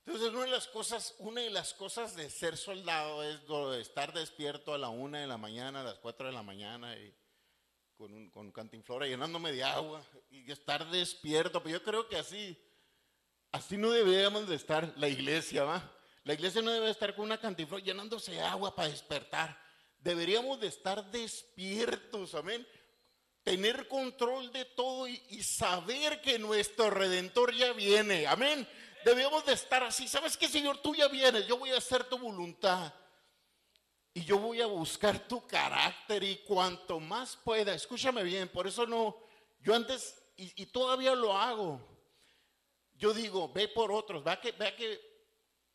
E: Entonces, una de las cosas, una de las cosas de ser soldado es estar despierto a la una de la mañana, a las cuatro de la mañana con un con cantinflora llenándome de agua y estar despierto. Pero yo creo que así, así no deberíamos de estar la iglesia, ¿va? La iglesia no debe estar con una cantinflora llenándose de agua para despertar. Deberíamos de estar despiertos, amén tener control de todo y, saber que nuestro redentor ya viene. Amén. Debemos de estar así. ¿Sabes qué, Señor? Tú ya vienes. Yo voy a hacer tu voluntad. Y yo voy a buscar tu carácter y cuanto más pueda, escúchame bien, por eso no, yo antes, y, todavía lo hago, yo digo, ve por otros, vea que, vea que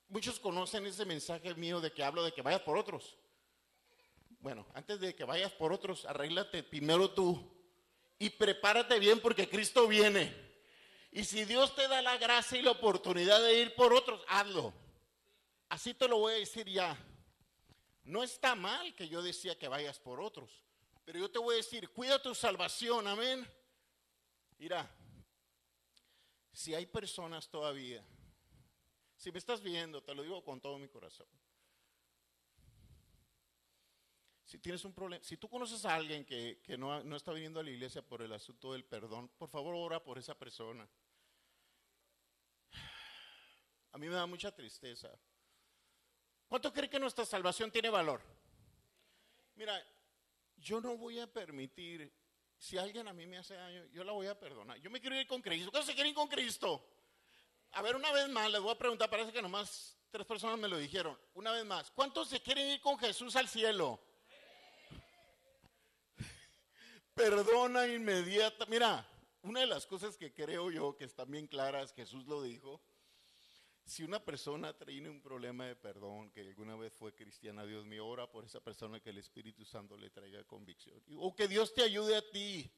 E: muchos conocen ese mensaje mío de que hablo de que vayas por otros. Bueno, antes de que vayas por otros, arréglate primero tú y prepárate bien porque Cristo viene. Y si Dios te da la gracia y la oportunidad de ir por otros, hazlo. Así te lo voy a decir ya. No está mal que yo decía que vayas por otros, pero yo te voy a decir, cuida tu salvación, amén. Mira, si hay personas todavía, si me estás viendo, te lo digo con todo mi corazón, Si tienes un problema, si tú conoces a alguien que, no, no, está viniendo a la iglesia por el asunto del perdón, por favor ora por esa persona. A mí me da mucha tristeza. ¿Cuánto cree que nuestra salvación tiene valor? Mira, yo no voy a permitir, si alguien a mí me hace daño, yo la voy a perdonar. Yo me quiero ir con Cristo. ¿Cuántos se quieren ir con Cristo? A ver, una vez más, les voy a preguntar, parece que nomás tres personas me lo dijeron. Una vez más, ¿cuántos se quieren ir con Jesús al cielo? Perdona inmediata. Mira, una de las cosas que creo yo que están bien claras, Jesús lo dijo, si una persona tiene un problema de perdón, que alguna vez fue cristiana, Dios mío, ora por esa persona que el Espíritu Santo le traiga convicción. O que Dios te ayude a ti.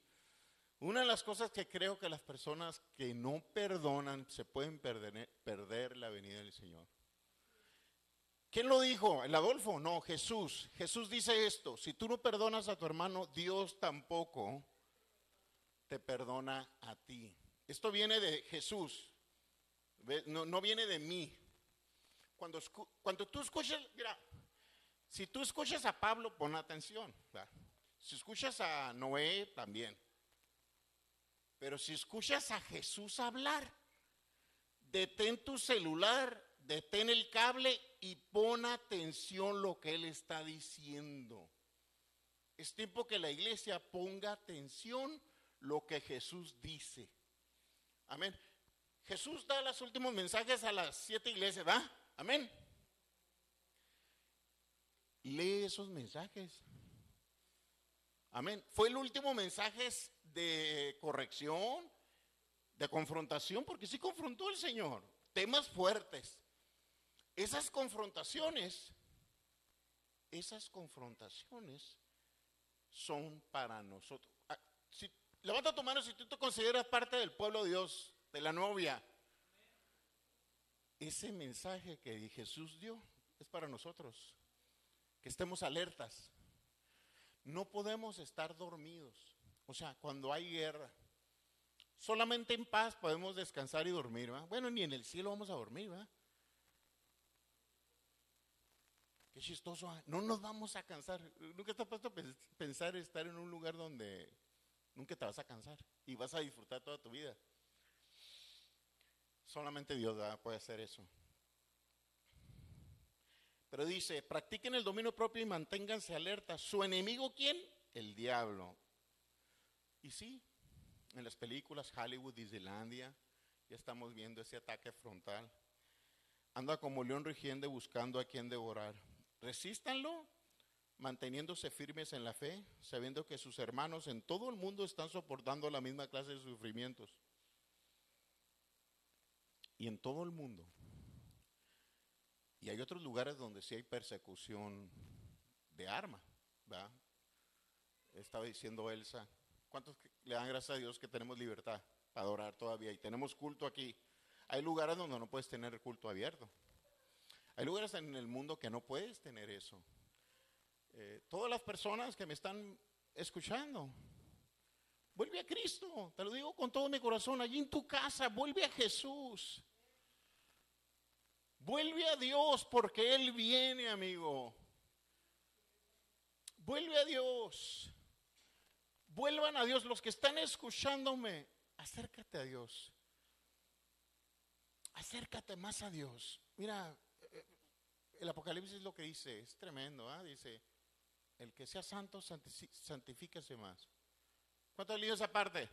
E: Una de las cosas que creo que las personas que no perdonan se pueden perder, la venida del Señor. ¿Quién lo dijo? ¿El Adolfo? No, Jesús. Jesús dice esto, si tú no perdonas a tu hermano, Dios tampoco te perdona a ti. Esto viene de Jesús, no, viene de mí. Cuando, cuando tú escuchas, mira, si tú escuchas a Pablo, pon atención. Si escuchas a Noé, también. Pero si escuchas a Jesús hablar, detén tu celular detén el cable y pon atención lo que él está diciendo. Es tiempo que la iglesia ponga atención lo que Jesús dice. Amén. Jesús da los últimos mensajes a las siete iglesias, ¿va? Amén. Lee esos mensajes. Amén. Fue el último mensaje de corrección, de confrontación, porque sí confrontó el Señor. Temas fuertes. Esas confrontaciones, esas confrontaciones son para nosotros. Ah, si, levanta tu mano si tú te consideras parte del pueblo de Dios, de la novia. Ese mensaje que Jesús dio es para nosotros. Que estemos alertas. No podemos estar dormidos. O sea, cuando hay guerra, solamente en paz podemos descansar y dormir. ¿va? Bueno, ni en el cielo vamos a dormir. ¿va? Qué chistoso. ¿ah? No nos vamos a cansar. Nunca te has puesto a pensar estar en un lugar donde nunca te vas a cansar y vas a disfrutar toda tu vida. Solamente Dios puede hacer eso. Pero dice, practiquen el dominio propio y manténganse alerta. ¿Su enemigo quién? El diablo. Y sí, en las películas Hollywood, Disneylandia, ya estamos viendo ese ataque frontal. Anda como león rugiente buscando a quien devorar. Resístanlo manteniéndose firmes en la fe, sabiendo que sus hermanos en todo el mundo están soportando la misma clase de sufrimientos. Y en todo el mundo. Y hay otros lugares donde sí hay persecución de arma, ¿verdad? Estaba diciendo Elsa, ¿cuántos le dan gracias a Dios que tenemos libertad para adorar todavía? Y tenemos culto aquí. Hay lugares donde no puedes tener culto abierto. Hay lugares en el mundo que no puedes tener eso. Eh, todas las personas que me están escuchando, vuelve a Cristo, te lo digo con todo mi corazón, allí en tu casa, vuelve a Jesús. Vuelve a Dios porque Él viene, amigo. Vuelve a Dios. Vuelvan a Dios. Los que están escuchándome, acércate a Dios. Acércate más a Dios. Mira, el Apocalipsis es lo que dice, es tremendo, ¿ah? dice, el que sea santo, santifíquese más. ¿Cuántos leído esa parte?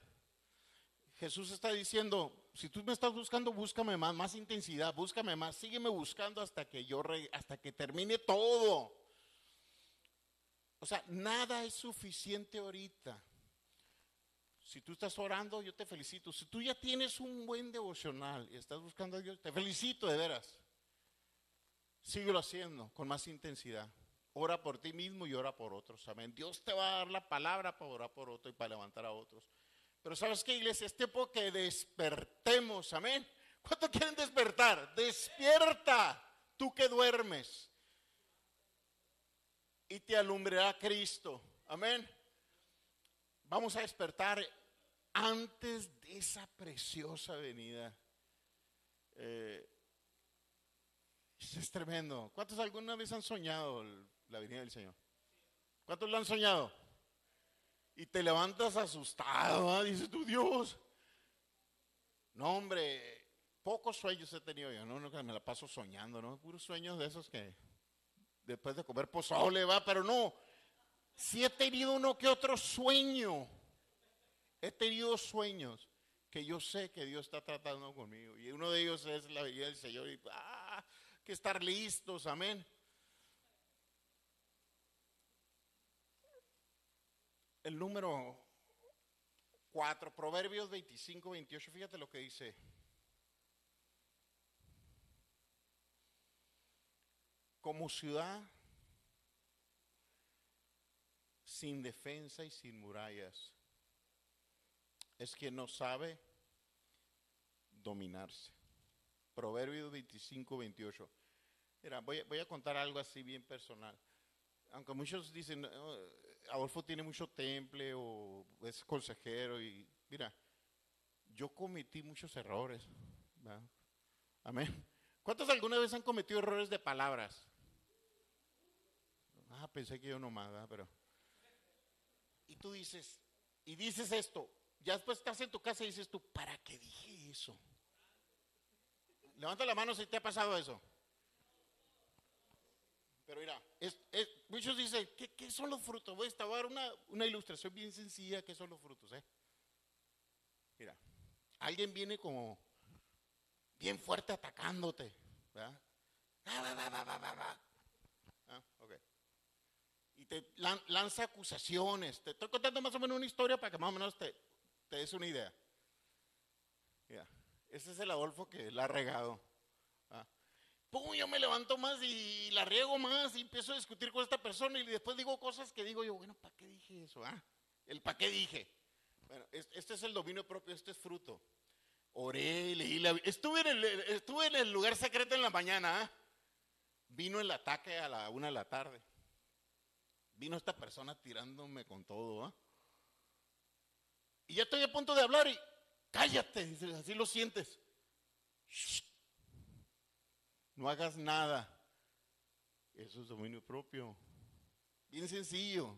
E: Jesús está diciendo, si tú me estás buscando, búscame más, más intensidad, búscame más, sígueme buscando hasta que yo, hasta que termine todo. O sea, nada es suficiente ahorita. Si tú estás orando, yo te felicito. Si tú ya tienes un buen devocional y estás buscando a Dios, te felicito de veras. Síguelo haciendo con más intensidad. Ora por ti mismo y ora por otros. Amén. Dios te va a dar la palabra para orar por otro y para levantar a otros. Pero ¿sabes qué, iglesia? Es tiempo que despertemos. Amén. ¿Cuánto quieren despertar? Despierta, tú que duermes. Y te alumbrará Cristo. Amén. Vamos a despertar antes de esa preciosa venida. Eh, es tremendo. ¿Cuántos alguna vez han soñado la venida del Señor? ¿Cuántos lo han soñado? Y te levantas asustado, dices tú, Dios. No, hombre, pocos sueños he tenido yo, no, me la paso soñando, ¿no? Puros sueños de esos que después de comer pozole va, pero no. Si he tenido uno que otro sueño. He tenido sueños que yo sé que Dios está tratando conmigo. Y uno de ellos es la venida del Señor. Y, ah, que estar listos, amén. El número 4, Proverbios 25, 28, fíjate lo que dice. Como ciudad sin defensa y sin murallas, es quien no sabe dominarse. Proverbios 25, 28. Mira, voy, a contar algo así bien personal. Aunque muchos dicen, Adolfo tiene mucho temple o es consejero y mira, yo cometí muchos errores. Amén. ¿Cuántos alguna vez han cometido errores de palabras? Ah, pensé que yo nomás, ¿verdad? pero... Y tú dices, y dices esto, ya después estás en tu casa y dices tú, ¿para qué dije eso? Levanta la mano si te ha pasado eso. Pero mira, muchos dicen, ¿qué, qué son los frutos? Voy a dar una, una ilustración bien sencilla, ¿qué son los frutos? eh? Mira, alguien viene como bien fuerte atacándote, ¿verdad? Ah, va, va, va, va, va, va. Ah, ok. Y te lan- lanza acusaciones. Te estoy contando más o menos una historia para que más o menos te, te des una idea. Mira, ese es el Adolfo que la ha regado. Ah. Pum, yo me levanto más y la riego más y empiezo a discutir con esta persona y después digo cosas que digo yo, bueno, ¿para qué dije eso? Ah? El para qué dije. Bueno, es- este es el dominio propio, este es fruto. Oré, leí la estuve en el, estuve en el lugar secreto en la mañana. ah. Vino el ataque a la una de la tarde. Vino esta persona tirándome con todo. ah. Y ya estoy a punto de hablar y cállate, así lo sientes. No hagas nada. Eso es dominio propio. Bien sencillo.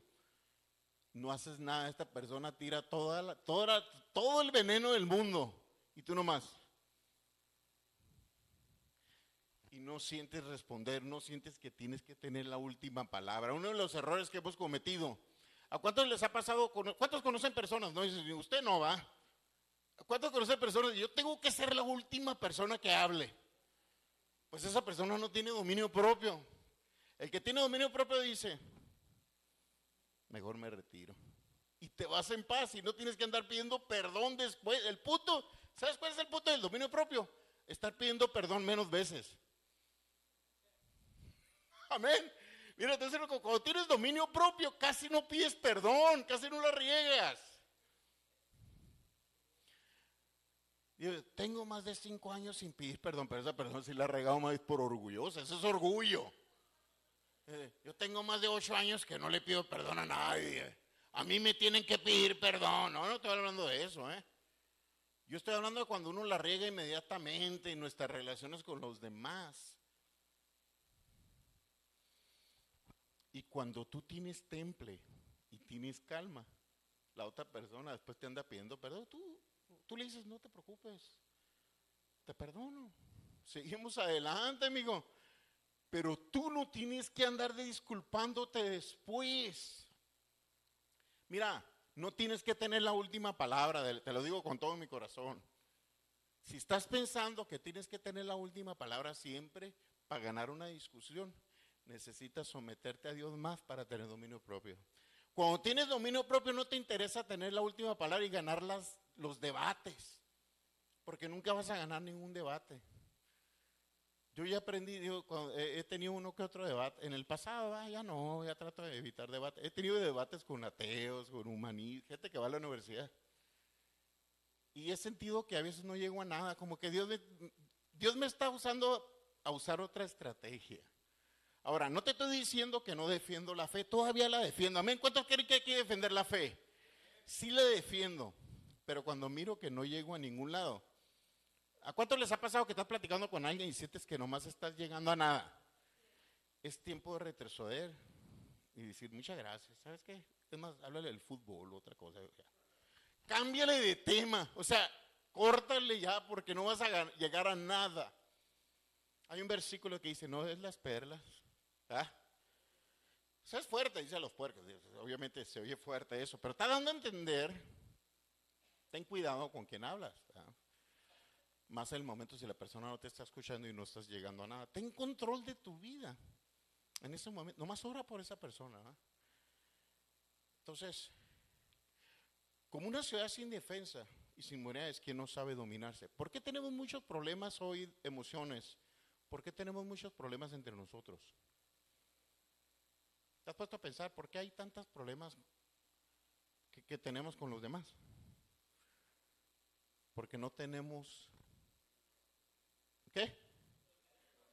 E: No haces nada. Esta persona tira toda toda todo el veneno del mundo. Y tú nomás. Y no sientes responder, no sientes que tienes que tener la última palabra. Uno de los errores que hemos cometido. ¿A cuántos les ha pasado? cono- ¿Cuántos conocen personas? No, usted no va. ¿A cuántos conocen personas? Yo tengo que ser la última persona que hable. Pues esa persona no tiene dominio propio. El que tiene dominio propio dice, mejor me retiro. Y te vas en paz y no tienes que andar pidiendo perdón después. El puto, ¿sabes cuál es el punto del dominio propio? Estar pidiendo perdón menos veces. Amén. Mira, entonces cuando tienes dominio propio, casi no pides perdón, casi no la riegas. Tengo más de cinco años sin pedir perdón, pero esa persona sí la ha regado más por orgullosa, eso es orgullo. Eh, yo tengo más de ocho años que no le pido perdón a nadie. A mí me tienen que pedir perdón. No, no estoy hablando de eso, ¿eh? Yo estoy hablando de cuando uno la riega inmediatamente en nuestras relaciones con los demás. Y cuando tú tienes temple y tienes calma, la otra persona después te anda pidiendo perdón, tú, tú le dices, no te preocupes, te perdono. Seguimos adelante, amigo. Pero tú no tienes que andar de disculpándote después. Mira, no tienes que tener la última palabra, te lo digo con todo mi corazón. Si estás pensando que tienes que tener la última palabra siempre para ganar una discusión, necesitas someterte a Dios más para tener dominio propio. Cuando tienes dominio propio no te interesa tener la última palabra y ganar los debates, porque nunca vas a ganar ningún debate. Yo ya aprendí, digo, cuando he he tenido uno que otro debate. En el pasado, ah, ya no, ya trato de evitar debates. He tenido debates con ateos, con humanistas, gente que va a la universidad. Y he sentido que a veces no llego a nada, como que Dios me, Dios me está usando a usar otra estrategia. Ahora, no te estoy diciendo que no defiendo la fe, todavía la defiendo. Amén. ¿Cuántos creen que hay que defender la fe? Sí la defiendo, pero cuando miro que no llego a ningún lado. ¿A cuántos les ha pasado que estás platicando con alguien y sientes que nomás estás llegando a nada? Es tiempo de retroceder y decir muchas gracias. ¿Sabes qué? Es más, háblale del fútbol otra cosa. Cámbiale de tema. O sea, córtale ya porque no vas a llegar a nada. Hay un versículo que dice, no es las perlas. ¿Ah? Es fuerte, dice a los puercos. Obviamente se oye fuerte eso, pero está dando a entender, ten cuidado con quien hablas. ¿ah? Más en el momento si la persona no te está escuchando y no estás llegando a nada. Ten control de tu vida. En ese momento, nomás ora por esa persona. ¿ah? Entonces, como una ciudad sin defensa y sin es que no sabe dominarse. ¿Por qué tenemos muchos problemas hoy, emociones? ¿Por qué tenemos muchos problemas entre nosotros? ¿Te has puesto a pensar por qué hay tantos problemas que, tenemos con los demás? Porque no tenemos, ¿qué?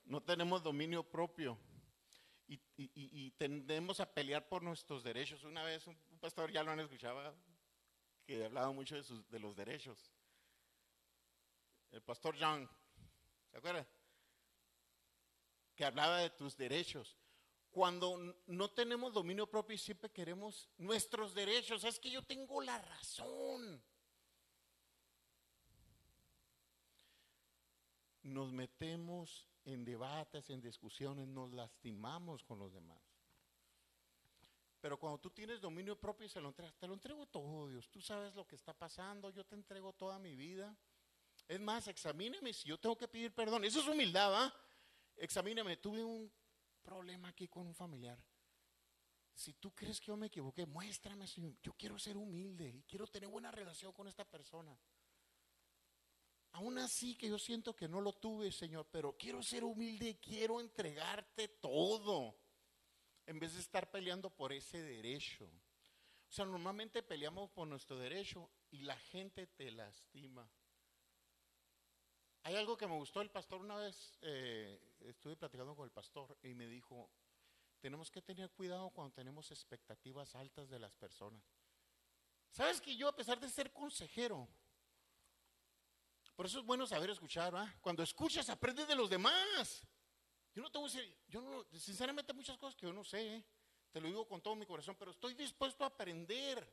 E: No tenemos dominio propio. Y, tendemos a pelear por nuestros derechos. Una vez un, pastor, ya lo han escuchado, que hablaba mucho de, los derechos. El pastor John, ¿se acuerda? Que hablaba de tus derechos. Cuando no tenemos dominio propio y siempre queremos nuestros derechos, es que yo tengo la razón. nos metemos en debates, en discusiones, nos lastimamos con los demás. Pero cuando tú tienes dominio propio y se lo entregas, te lo entrego todo, Dios. Tú sabes lo que está pasando, yo te entrego toda mi vida. Es más, examíneme si yo tengo que pedir perdón. Eso es humildad, ¿va? Examíneme, tuve un problema aquí con un familiar. Si tú crees que yo me equivoqué, muéstrame, Señor. Yo quiero ser humilde y quiero tener buena relación con esta persona. Aún así que yo siento que no lo tuve, Señor, pero quiero ser humilde quiero entregarte todo. En vez de estar peleando por ese derecho. O sea, normalmente peleamos por nuestro derecho y la gente te lastima. Hay algo que me gustó el pastor una vez, eh, estuve platicando con el pastor y me dijo, tenemos que tener cuidado cuando tenemos expectativas altas de las personas. ¿Sabes que yo a pesar de ser consejero, por eso es bueno saber escuchar, ¿va? Cuando escuchas, aprendes de los demás. Yo no tengo yo no, sinceramente muchas cosas que yo no sé, ¿eh? te lo digo con todo mi corazón, pero estoy dispuesto a aprender.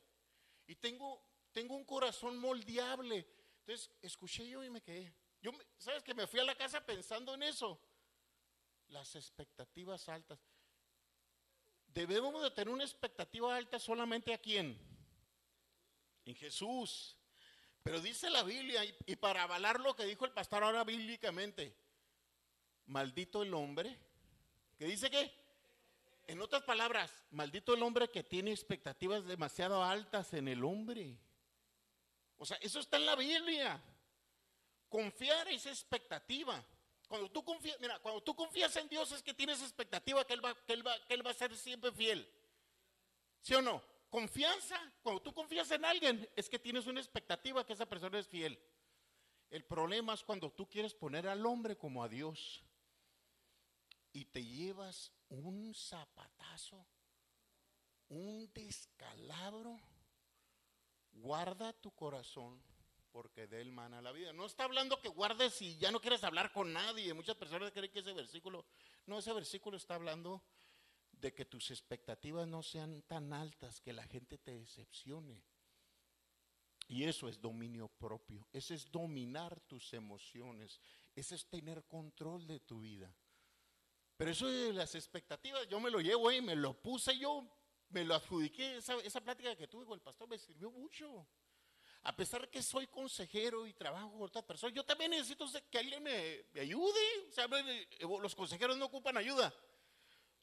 E: Y tengo, tengo un corazón moldeable. Entonces, escuché yo y me quedé. Yo, ¿sabes que me fui a la casa pensando en eso? Las expectativas altas. Debemos de tener una expectativa alta solamente a quién? En Jesús. Pero dice la Biblia, y, para avalar lo que dijo el pastor ahora bíblicamente, maldito el hombre, que dice que, en otras palabras, maldito el hombre que tiene expectativas demasiado altas en el hombre. O sea, eso está en la Biblia. Confiar es expectativa. Cuando tú confías, mira, cuando tú confías en Dios es que tienes expectativa que Él va, que él va, que él va a ser siempre fiel. ¿Sí o no? Confianza, cuando tú confías en alguien, es que tienes una expectativa que esa persona es fiel. El problema es cuando tú quieres poner al hombre como a Dios y te llevas un zapatazo, un descalabro. Guarda tu corazón porque de él mana la vida. No está hablando que guardes y ya no quieres hablar con nadie. Muchas personas creen que ese versículo, no, ese versículo está hablando de que tus expectativas no sean tan altas que la gente te decepcione. Y eso es dominio propio, ese es dominar tus emociones, ese es tener control de tu vida. Pero eso de las expectativas, yo me lo llevo ahí, me lo puse yo, me lo adjudiqué, esa, esa plática que tuve con el pastor me sirvió mucho. A pesar de que soy consejero y trabajo con otras personas, yo también necesito que alguien me, ayude. O sea, los consejeros no ocupan ayuda.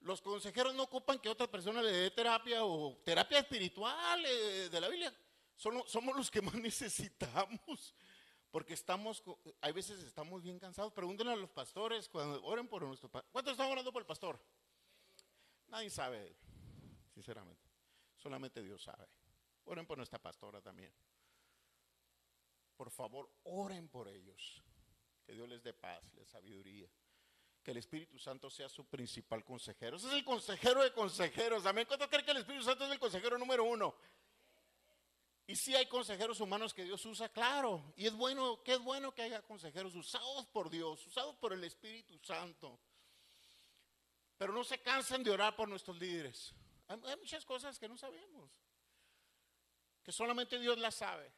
E: Los consejeros no ocupan que otra persona le dé terapia o terapia espiritual eh, de la Biblia. somos los que más necesitamos. Porque estamos, hay veces estamos bien cansados. Pregúntenle a los pastores cuando oren por nuestro pastor. ¿Cuántos están orando por el pastor? Nadie sabe, sinceramente. Solamente Dios sabe. Oren por nuestra pastora también. Por favor, oren por ellos. Que Dios les dé paz, les sabiduría que el Espíritu Santo sea su principal consejero. Ese es el consejero de consejeros. Amén. ¿Cuánto creen que el Espíritu Santo es el consejero número uno? Y si hay consejeros humanos que Dios usa, claro. Y es bueno, que es bueno que haya consejeros usados por Dios, usados por el Espíritu Santo. Pero no se cansen de orar por nuestros líderes. Hay muchas cosas que no sabemos, que solamente Dios las sabe.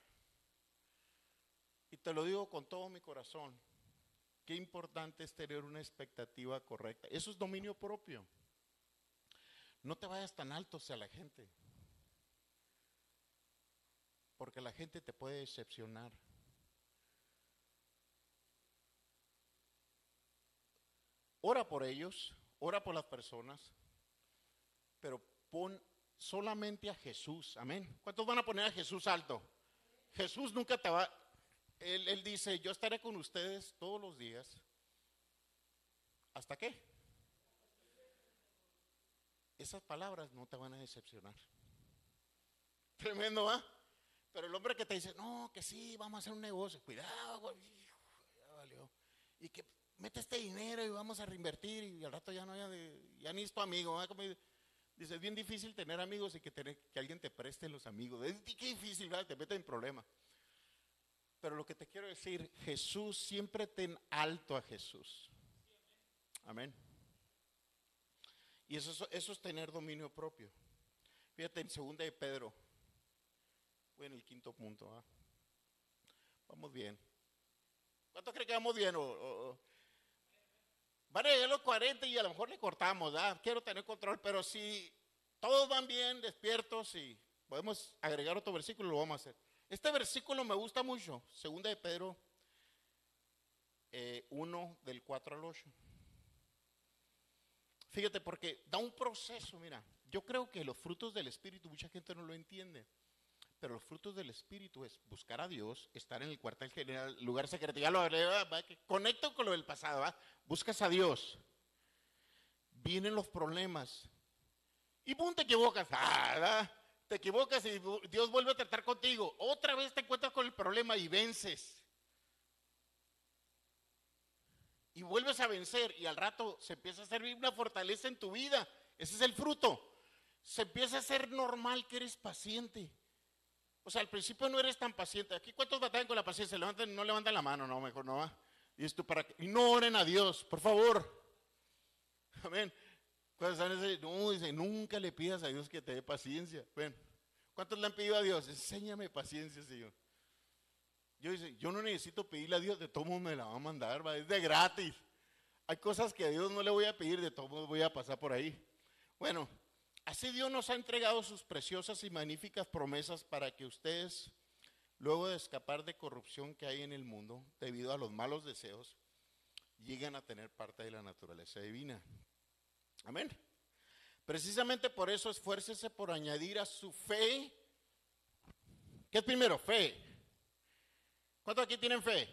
E: Y te lo digo con todo mi corazón. Qué importante es tener una expectativa correcta. Eso es dominio propio. No te vayas tan alto hacia la gente. Porque la gente te puede decepcionar. Ora por ellos, ora por las personas, pero pon solamente a Jesús. Amén. ¿Cuántos van a poner a Jesús alto? Jesús nunca te va, él, dice, yo estaré con ustedes todos los días. ¿Hasta qué? Esas palabras no te van a decepcionar. Tremendo, ¿ah? Pero el hombre que te dice, no, que sí, vamos a hacer un negocio, cuidado, ya valió. Y que mete este dinero y vamos a reinvertir y al rato ya no, ya, ya ni es tu amigo. dice, es bien difícil tener amigos y que, tener, que alguien te preste los amigos. Es qué difícil, te mete en problemas. Pero lo que te quiero decir, Jesús, siempre ten alto a Jesús. Amén. Y eso, es tener dominio propio. Fíjate en segunda de Pedro. Voy en el quinto punto. Vamos bien. ¿Cuánto cree que vamos bien? O, Van a llegar los 40 y a lo mejor le cortamos, ¿verdad? Quiero tener control, pero si todos van bien, despiertos y podemos agregar otro versículo, lo vamos a hacer. Este versículo me gusta mucho, segunda de Pedro eh, 1 del 4 al 8. Fíjate, porque da un proceso, mira, yo creo que los frutos del Espíritu, mucha gente no lo entiende, pero los frutos del Espíritu es buscar a Dios, estar en el cuartel general, lugar secreto, ya lo conecto con lo del pasado, buscas a Dios, vienen los problemas, y pum, te equivocas, ah. Te equivocas y Dios vuelve a tratar contigo, otra vez te encuentras con el problema y vences. Y vuelves a vencer y al rato se empieza a servir una fortaleza en tu vida. Ese es el fruto. Se empieza a hacer normal que eres paciente. O sea, al principio no eres tan paciente. Aquí, ¿cuántos batallan con la paciencia? Levanten, no levantan la mano, no, mejor no va. Y esto para que, y no oren a Dios, por favor. Amén. ¿Cuántos están ese- No, dice, nunca le pidas a Dios que te dé paciencia. Ven, ¿cuántos le han pedido a Dios? Enséñame paciencia, Señor. Yo dice, yo no necesito pedirle a Dios, de todo me la va a mandar, va, es de gratis. Hay cosas que a Dios no le voy a pedir, de todo modo voy a pasar por ahí. Bueno, así Dios nos ha entregado sus preciosas y magníficas promesas para que ustedes, luego de escapar de corrupción que hay en el mundo, debido a los malos deseos, lleguen a tener parte de la naturaleza divina. Amén. Precisamente por eso esfuércese por añadir a su fe. ¿Qué es primero? Fe. ¿Cuántos aquí tienen fe?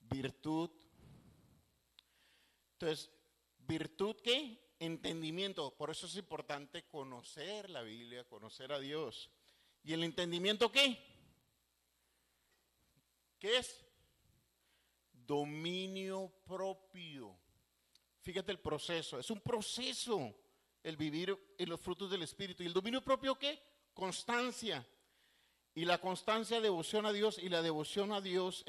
E: Virtud. Entonces, virtud qué? Entendimiento. Por eso es importante conocer la Biblia, conocer a Dios. ¿Y el entendimiento qué? ¿Qué es? Dominio propio. Fíjate el proceso. Es un proceso el vivir en los frutos del Espíritu. ¿Y el dominio propio qué? Constancia. Y la constancia, devoción a Dios y la devoción a Dios,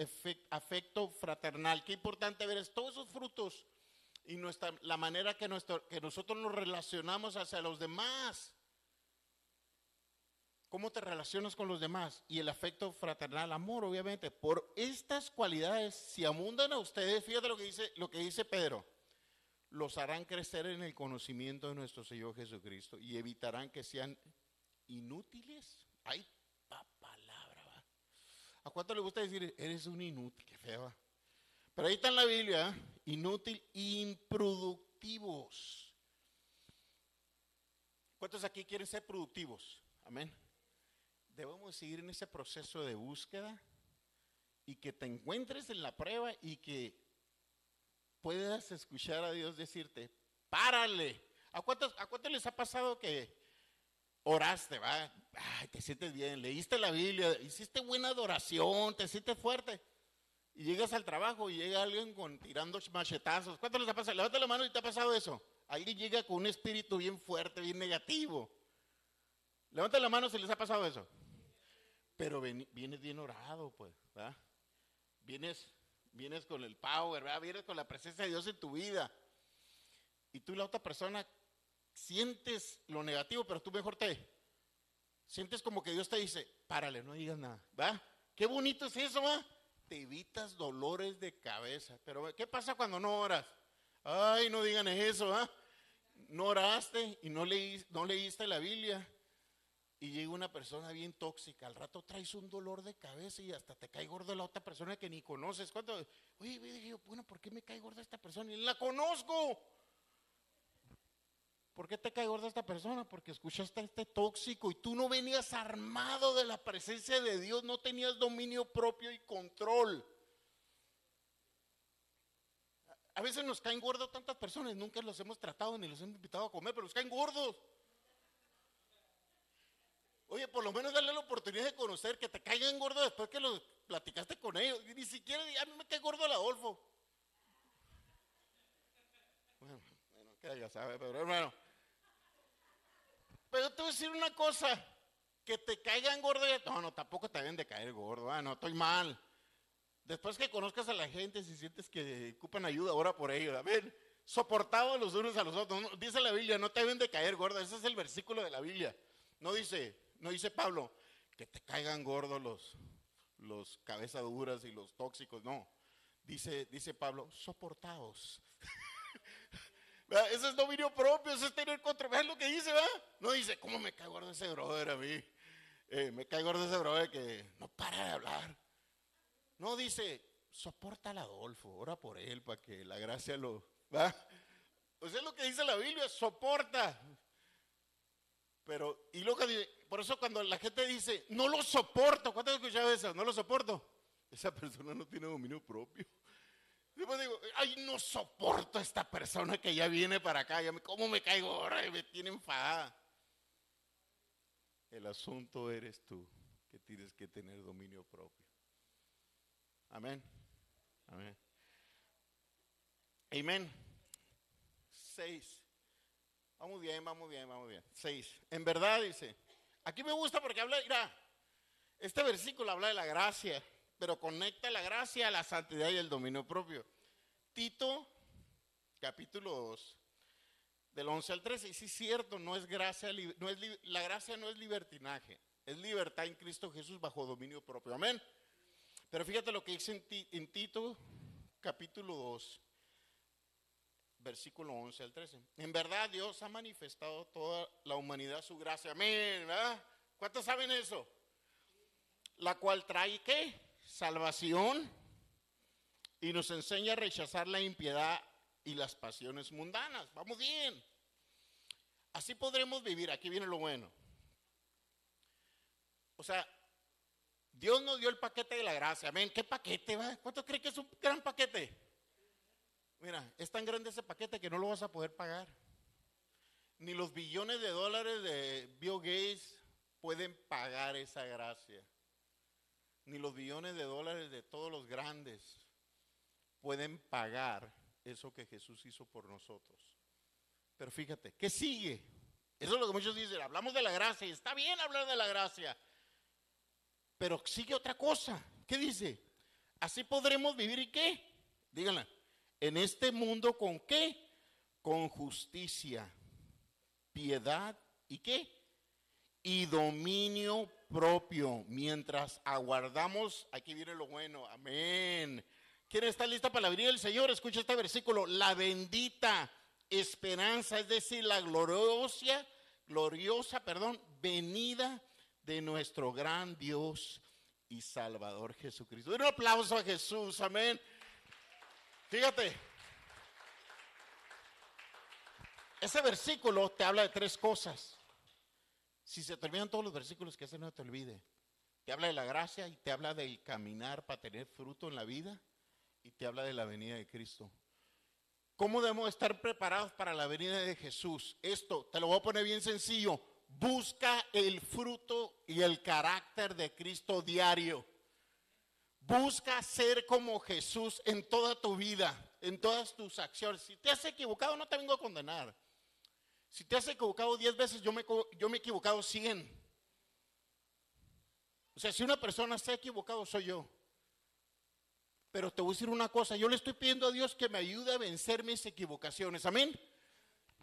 E: afecto fraternal. Qué importante ver es todos esos frutos y nuestra, la manera que, nuestro- que nosotros nos relacionamos hacia los demás. ¿Cómo te relacionas con los demás? Y el afecto fraternal, amor, obviamente. Por estas cualidades, si abundan a ustedes, fíjate lo que dice, lo que dice Pedro, los harán crecer en el conocimiento de nuestro Señor Jesucristo y evitarán que sean inútiles. Hay pa palabra, va. ¿A cuánto le gusta decir, eres un inútil? Qué feo. Pero ahí está en la Biblia, ¿eh? inútil, improductivos. ¿Cuántos aquí quieren ser productivos? Amén. Debemos seguir en ese proceso de búsqueda y que te encuentres en la prueba y que puedas escuchar a Dios decirte, párale. ¿A cuántos, a cuántos les ha pasado que oraste, va? Te sientes bien, leíste la Biblia, hiciste buena adoración, te sientes fuerte. Y llegas al trabajo y llega alguien tirando machetazos. ¿Cuántos les ha pasado? Levanta la mano y te ha pasado eso. Alguien llega con un espíritu bien fuerte, bien negativo. Levanta la mano si les ha pasado eso. Pero vienes bien orado, pues, ¿verdad? Vienes, vienes con el power, ¿verdad? Vienes con la presencia de Dios en tu vida. Y tú y la otra persona sientes lo negativo, pero tú mejor te sientes como que Dios te dice, párale, no digas nada, ¿va? Qué bonito es eso, ¿va? Te evitas dolores de cabeza. Pero ¿qué pasa cuando no oras? Ay, no digan eso, ¿va? No oraste y no, leí- no leíste la Biblia y llega una persona bien tóxica, al rato traes un dolor de cabeza y hasta te cae gordo la otra persona que ni conoces. ¿Cuánto? Oye, dije yo, bueno, ¿por qué me cae gorda esta persona? Y la conozco. ¿Por qué te cae gorda esta persona? Porque escuchaste a este tóxico y tú no venías armado de la presencia de Dios, no tenías dominio propio y control. A veces nos caen gordos tantas personas, nunca los hemos tratado ni los hemos invitado a comer, pero nos caen gordos. Oye, por lo menos darle la oportunidad de conocer, que te caigan gordo después que los platicaste con ellos. Ni siquiera, a mí me cae gordo el Adolfo. Bueno, bueno, que ya sabe, pero hermano. Pero te voy a decir una cosa, que te caigan gordo, no, no, tampoco te deben de caer gordo, ah, no, estoy mal. Después que conozcas a la gente, si sientes que ocupan ayuda, ora por ellos, a ver, soportados los unos a los otros. Dice la Biblia, no te deben de caer gordo, ese es el versículo de la Biblia. No dice, no dice Pablo, que te caigan gordos los, los cabezaduras y los tóxicos, no. Dice, dice Pablo, soportaos. Eso es dominio propio, eso es tener control. ¿Ves lo que dice, va? No dice, ¿cómo me cae gordo ese brother a mí? Eh, me cae gordo ese brother que no para de hablar. No, dice, soporta al Adolfo, ora por él para que la gracia lo... ¿va? Pues es lo que dice la Biblia, soporta. Pero, y luego, dice, por eso cuando la gente dice, no lo soporto, ¿cuántas has escuchado eso? No lo soporto. Esa persona no tiene dominio propio. Después digo, ay, no soporto a esta persona que ya viene para acá, ya me, ¿cómo me caigo ahora? Me tiene enfadada. El asunto eres tú, que tienes que tener dominio propio. Amén. Amén. Amén. Seis. Vamos bien, vamos bien, vamos bien. Seis. En verdad dice, aquí me gusta porque habla, mira, este versículo habla de la gracia, pero conecta la gracia a la santidad y el dominio propio. Tito, capítulo 2, del 11 al 13. Y sí es cierto, no es gracia, no es la gracia no es libertinaje, es libertad en Cristo Jesús bajo dominio propio. Amén. Pero fíjate lo que dice en Tito, capítulo 2, versículo 11 al 13. En verdad Dios ha manifestado toda la humanidad su gracia. Amén. ¿Cuántos saben eso? La cual trae qué? Salvación y nos enseña a rechazar la impiedad y las pasiones mundanas. Vamos bien. Así podremos vivir. Aquí viene lo bueno. O sea, Dios nos dio el paquete de la gracia. Amén. ¿Qué paquete va? ¿Cuánto cree que es un gran paquete? Mira, es tan grande ese paquete que no lo vas a poder pagar. Ni los billones de dólares de Bill pueden pagar esa gracia. Ni los billones de dólares de todos los grandes pueden pagar eso que Jesús hizo por nosotros. Pero fíjate, ¿qué sigue? Eso es lo que muchos dicen, hablamos de la gracia y está bien hablar de la gracia. Pero sigue otra cosa. ¿Qué dice? Así podremos vivir y qué? Díganla. En este mundo con qué? Con justicia, piedad y qué? Y dominio propio. Mientras aguardamos, aquí viene lo bueno. Amén. ¿Quién está lista para la venida del Señor? Escucha este versículo. La bendita esperanza, es decir, la gloriosa, gloriosa, perdón, venida de nuestro gran Dios y Salvador Jesucristo. Un aplauso a Jesús, amén. Fíjate, ese versículo te habla de tres cosas. Si se terminan todos los versículos, que ese no te olvide. Te habla de la gracia y te habla del caminar para tener fruto en la vida y te habla de la venida de Cristo. ¿Cómo debemos estar preparados para la venida de Jesús? Esto te lo voy a poner bien sencillo. Busca el fruto y el carácter de Cristo diario. Busca ser como Jesús en toda tu vida, en todas tus acciones. Si te has equivocado, no te vengo a condenar. Si te has equivocado diez veces, yo me, he equivocado cien. O sea, si una persona se ha equivocado, soy yo. Pero te voy a decir una cosa, yo le estoy pidiendo a Dios que me ayude a vencer mis equivocaciones. Amén.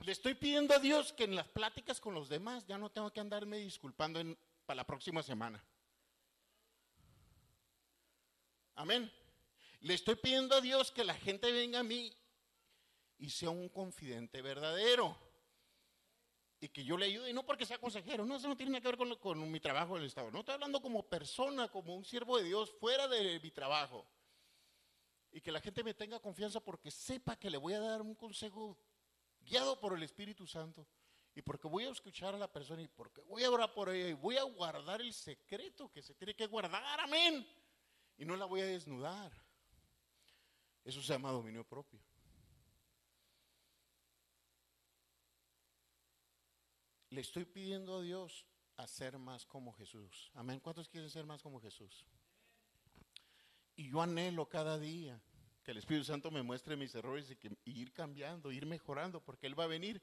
E: Le estoy pidiendo a Dios que en las pláticas con los demás ya no tengo que andarme disculpando para la próxima semana. Amén. Le estoy pidiendo a Dios que la gente venga a mí y sea un confidente verdadero. Y que yo le ayude, y no porque sea consejero, no, eso no tiene nada que ver con, mi trabajo en el Estado. No estoy hablando como persona, como un siervo de Dios fuera de mi trabajo. Y que la gente me tenga confianza porque sepa que le voy a dar un consejo guiado por el Espíritu Santo. Y porque voy a escuchar a la persona y porque voy a orar por ella y voy a guardar el secreto que se tiene que guardar. Amén. Y no la voy a desnudar. Eso se llama dominio propio. Le estoy pidiendo a Dios a ser más como Jesús. Amén. ¿Cuántos quieren ser más como Jesús? Y yo anhelo cada día que el Espíritu Santo me muestre mis errores y, que, y ir cambiando, ir mejorando, porque Él va a venir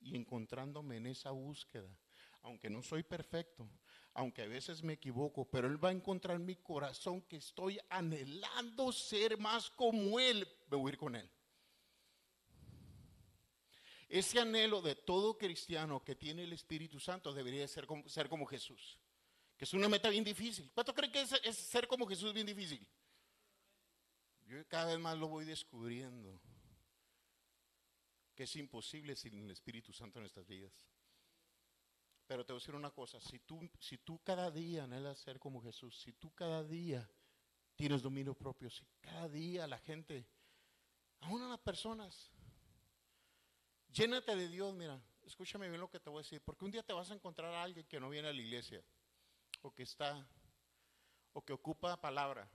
E: y encontrándome en esa búsqueda. Aunque no soy perfecto, aunque a veces me equivoco, pero Él va a encontrar en mi corazón que estoy anhelando ser más como Él. Me voy a ir con Él. Ese anhelo de todo cristiano que tiene el Espíritu Santo debería ser como, ser como Jesús. Que es una meta bien difícil. ¿Cuánto creen que es, es ser como Jesús bien difícil? Yo cada vez más lo voy descubriendo. Que es imposible sin el Espíritu Santo en nuestras vidas. Pero te voy a decir una cosa, si tú, si tú cada día anhelas ser como Jesús, si tú cada día tienes dominio propio, si cada día la gente, aún a las personas, llénate de Dios, mira, escúchame bien lo que te voy a decir, porque un día te vas a encontrar a alguien que no viene a la iglesia, o que está, o que ocupa palabra,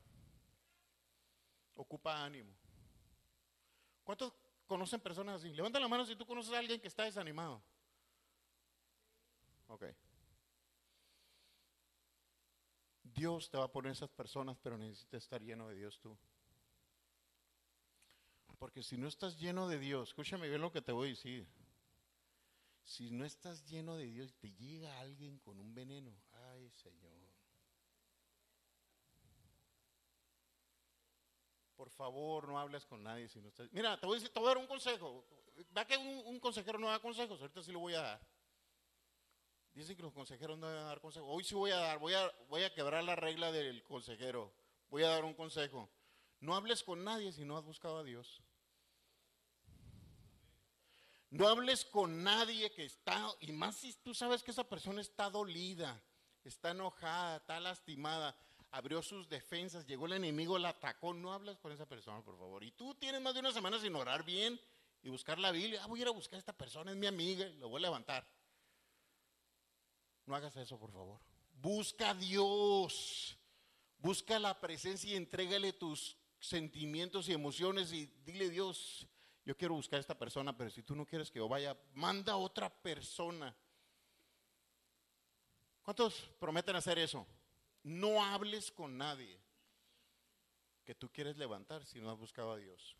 E: ocupa ánimo. ¿Cuántos conocen personas así? Levanta la mano si tú conoces a alguien que está desanimado. Ok. Dios te va a poner esas personas, pero necesitas estar lleno de Dios tú. Porque si no estás lleno de Dios, escúchame bien lo que te voy a decir. Si no estás lleno de Dios, te llega alguien con un veneno. Ay, Señor. Por favor, no hables con nadie si no estás. Mira, te voy a, decir, te voy a dar un consejo. Va que un, un consejero no da consejos, ahorita sí lo voy a dar. Dicen que los consejeros no deben dar consejos. Hoy sí voy a dar, voy a, voy a quebrar la regla del consejero. Voy a dar un consejo. No hables con nadie si no has buscado a Dios. No hables con nadie que está, y más si tú sabes que esa persona está dolida, está enojada, está lastimada, abrió sus defensas, llegó el enemigo, la atacó. No hables con esa persona, por favor. Y tú tienes más de una semana sin orar bien y buscar la Biblia. Ah, voy a ir a buscar a esta persona, es mi amiga, y lo voy a levantar. No hagas eso, por favor. Busca a Dios. Busca la presencia y entrégale tus sentimientos y emociones y dile Dios, yo quiero buscar a esta persona, pero si tú no quieres que yo vaya, manda a otra persona. ¿Cuántos prometen hacer eso? No hables con nadie que tú quieres levantar si no has buscado a Dios.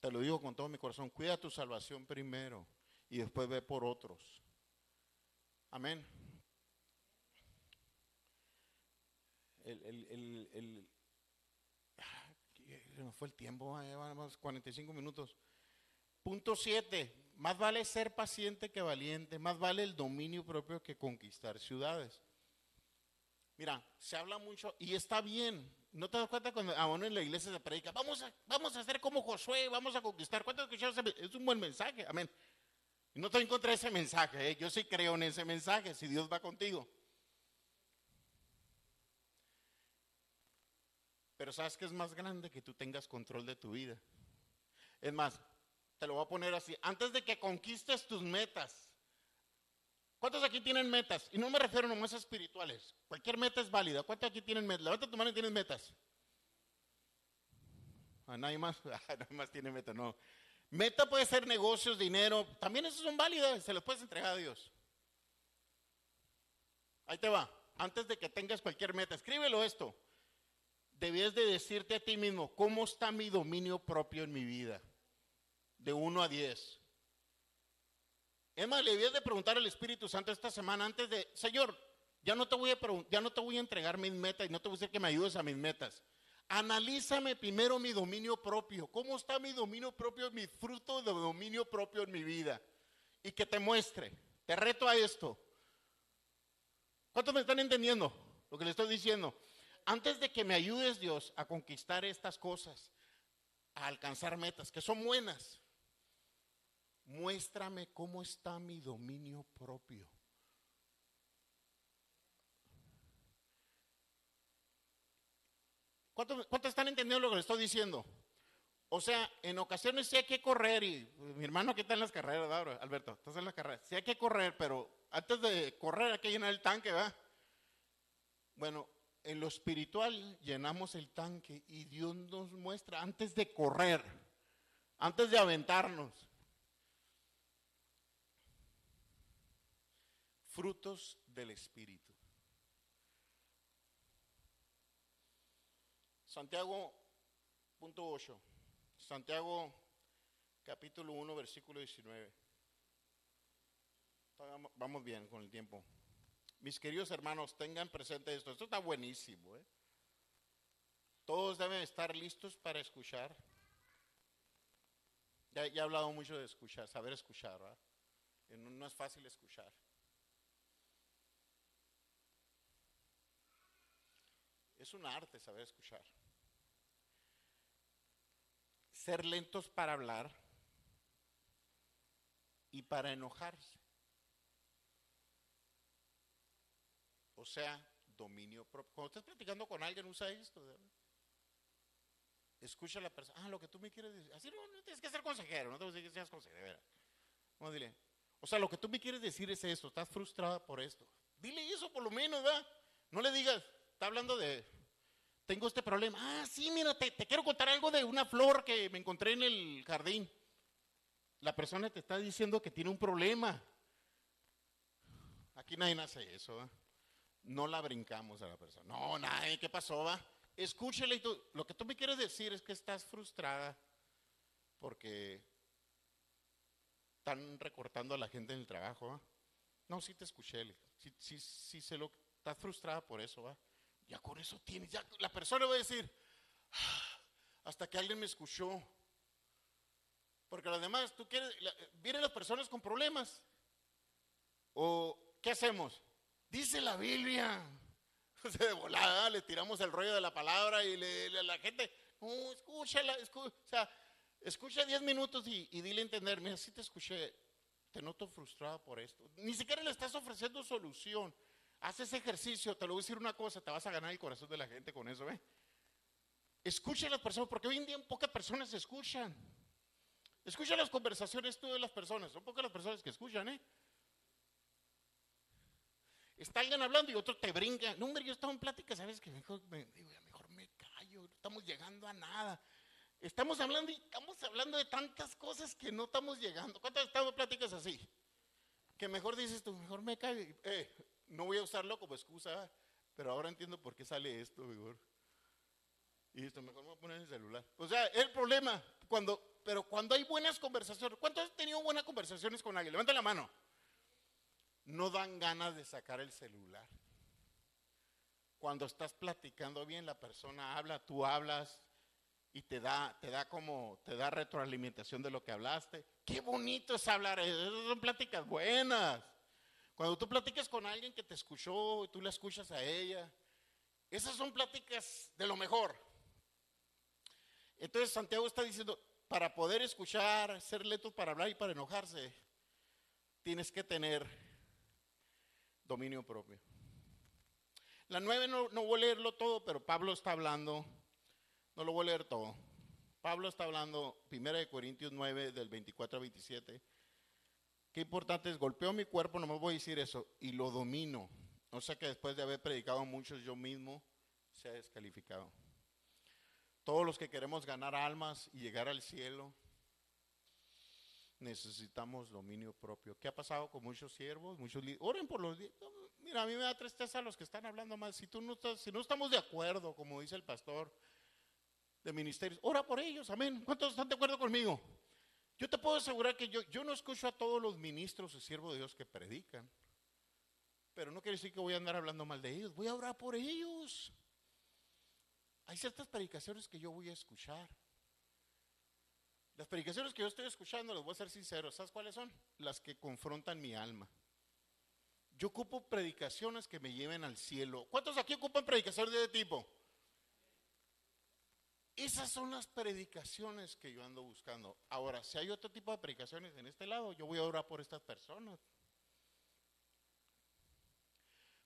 E: Te lo digo con todo mi corazón, cuida tu salvación primero y después ve por otros. Amén. El, el, el, el, nos fue el tiempo, llevamos 45 minutos. Punto 7. Más vale ser paciente que valiente, más vale el dominio propio que conquistar ciudades. Mira, se habla mucho y está bien. ¿No te das cuenta cuando aún en la iglesia se predica? Vamos a, vamos a hacer como Josué, vamos a conquistar. ¿Cuántos escucharon? Es un buen mensaje, amén. No estoy en contra de ese mensaje, ¿eh? yo sí creo en ese mensaje, si Dios va contigo. Pero sabes que es más grande que tú tengas control de tu vida. Es más, te lo voy a poner así, antes de que conquistes tus metas. ¿Cuántos aquí tienen metas? Y no me refiero nomás a espirituales. Cualquier meta es válida. ¿Cuántos aquí tienen metas? Levanta tu mano y tienes metas. Ah, nadie más, ah, nadie más tiene metas, no. Meta puede ser negocios, dinero, también esos son válidos, se los puedes entregar a Dios. Ahí te va, antes de que tengas cualquier meta, escríbelo esto. Debías de decirte a ti mismo, ¿cómo está mi dominio propio en mi vida? De 1 a 10. Es más, le debías de preguntar al Espíritu Santo esta semana antes de, Señor, ya no te voy a, ya no te voy a entregar mis metas y no te voy a decir que me ayudes a mis metas. Analízame primero mi dominio propio. ¿Cómo está mi dominio propio, mi fruto de dominio propio en mi vida? Y que te muestre. Te reto a esto. ¿Cuántos me están entendiendo lo que le estoy diciendo? Antes de que me ayudes Dios a conquistar estas cosas, a alcanzar metas que son buenas, muéstrame cómo está mi dominio propio. ¿Cuántos, están entendiendo lo que le estoy diciendo? O sea, en ocasiones sí hay que correr y mi hermano aquí está en las carreras, Alberto, estás en las carreras. Sí hay que correr, pero antes de correr hay que llenar el tanque, ¿va? Bueno, en lo espiritual llenamos el tanque y Dios nos muestra antes de correr, antes de aventarnos, frutos del Espíritu. Santiago, punto 8. Santiago, capítulo 1, versículo 19. Vamos bien con el tiempo. Mis queridos hermanos, tengan presente esto. Esto está buenísimo. ¿eh? Todos deben estar listos para escuchar. Ya, he hablado mucho de escuchar, saber escuchar. no es fácil escuchar. Es un arte saber escuchar. Ser lentos para hablar y para enojarse. O sea, dominio propio. Cuando estás platicando con alguien, usa esto. Escucha a la persona. Ah, lo que tú me quieres decir. Así no, no tienes que ser consejero, no tienes que ser consejero. Vamos, dile. O sea, lo que tú me quieres decir es esto. Estás frustrada por esto. Dile eso por lo menos, ¿verdad? No le digas, está hablando de, tengo este problema. Ah, sí, mira, te, quiero contar algo de una flor que me encontré en el jardín. La persona te está diciendo que tiene un problema. Aquí nadie hace eso, ¿va? No la brincamos a la persona. No, nadie, ¿qué pasó, va? Escúchale y tú, lo que tú me quieres decir es que estás frustrada porque están recortando a la gente en el trabajo, ¿va? No, sí te escuché, sí, sí, sí sé lo estás frustrada por eso, ¿va? Ya con eso tienes, ya la persona va a decir, "Ah, hasta que alguien me escuchó. Porque además, tú quieres, vienen las personas con problemas. ¿O qué hacemos? Dice la Biblia. De volada, le tiramos el rollo de la palabra y le, le- la gente, no, escúchala, o sea, escucha 10 minutos y, dile a entender, mira, sí te escuché, te noto frustrada por esto. Ni siquiera le estás ofreciendo solución. Haz ese ejercicio, te lo voy a decir una cosa, te vas a ganar el corazón de la gente con eso, ¿eh? Escucha a las personas, porque hoy en día pocas personas escuchan. Escucha las conversaciones tú de las personas, son pocas las personas que escuchan, ¿eh? Está alguien hablando y otro te brinca. No, hombre, yo estaba en plática, ¿sabes? Que mejor me, digo, mejor me callo, no estamos llegando a nada. Estamos hablando y estamos hablando de tantas cosas que no estamos llegando. ¿Cuántas estamos pláticas así? Que mejor dices tú, mejor me callo. Eh, no voy a usarlo como excusa, pero ahora entiendo por qué sale esto, mejor. Y esto, mejor me voy a poner en el celular. O sea, el problema, cuando, pero cuando hay buenas conversaciones, ¿cuántos han tenido buenas conversaciones con alguien? Levanta la mano. No dan ganas de sacar el celular. Cuando estás platicando bien, la persona habla, tú hablas y te da, te da como, te da retroalimentación de lo que hablaste. Qué bonito es hablar, son pláticas buenas. Cuando tú platicas con alguien que te escuchó y tú la escuchas a ella, esas son pláticas de lo mejor. Entonces Santiago está diciendo, para poder escuchar, ser lento para hablar y para enojarse, tienes que tener dominio propio. La nueve no, no voy a leerlo todo, pero Pablo está hablando, no lo voy a leer todo. Pablo está hablando, 1 Corintios 9, del 24 a 27. Qué importante es, golpeo mi cuerpo, no me voy a decir eso, y lo domino. O sea que después de haber predicado muchos yo mismo, se ha descalificado. Todos los que queremos ganar almas y llegar al cielo, necesitamos dominio propio. ¿Qué ha pasado con muchos siervos? Muchos Oren por los Mira, a mí me da tristeza los que están hablando mal. Si tú no estás, si no estamos de acuerdo, como dice el pastor de ministerios, ora por ellos, amén. ¿Cuántos están de acuerdo conmigo? Yo te puedo asegurar que yo, yo no escucho a todos los ministros y siervos de Dios que predican. Pero no quiere decir que voy a andar hablando mal de ellos. Voy a orar por ellos. Hay ciertas predicaciones que yo voy a escuchar. Las predicaciones que yo estoy escuchando, les voy a ser sincero, ¿sabes cuáles son? Las que confrontan mi alma. Yo ocupo predicaciones que me lleven al cielo. ¿Cuántos aquí ocupan predicaciones de ese tipo? Esas son las predicaciones que yo ando buscando. Ahora, si hay otro tipo de predicaciones en este lado, yo voy a orar por estas personas.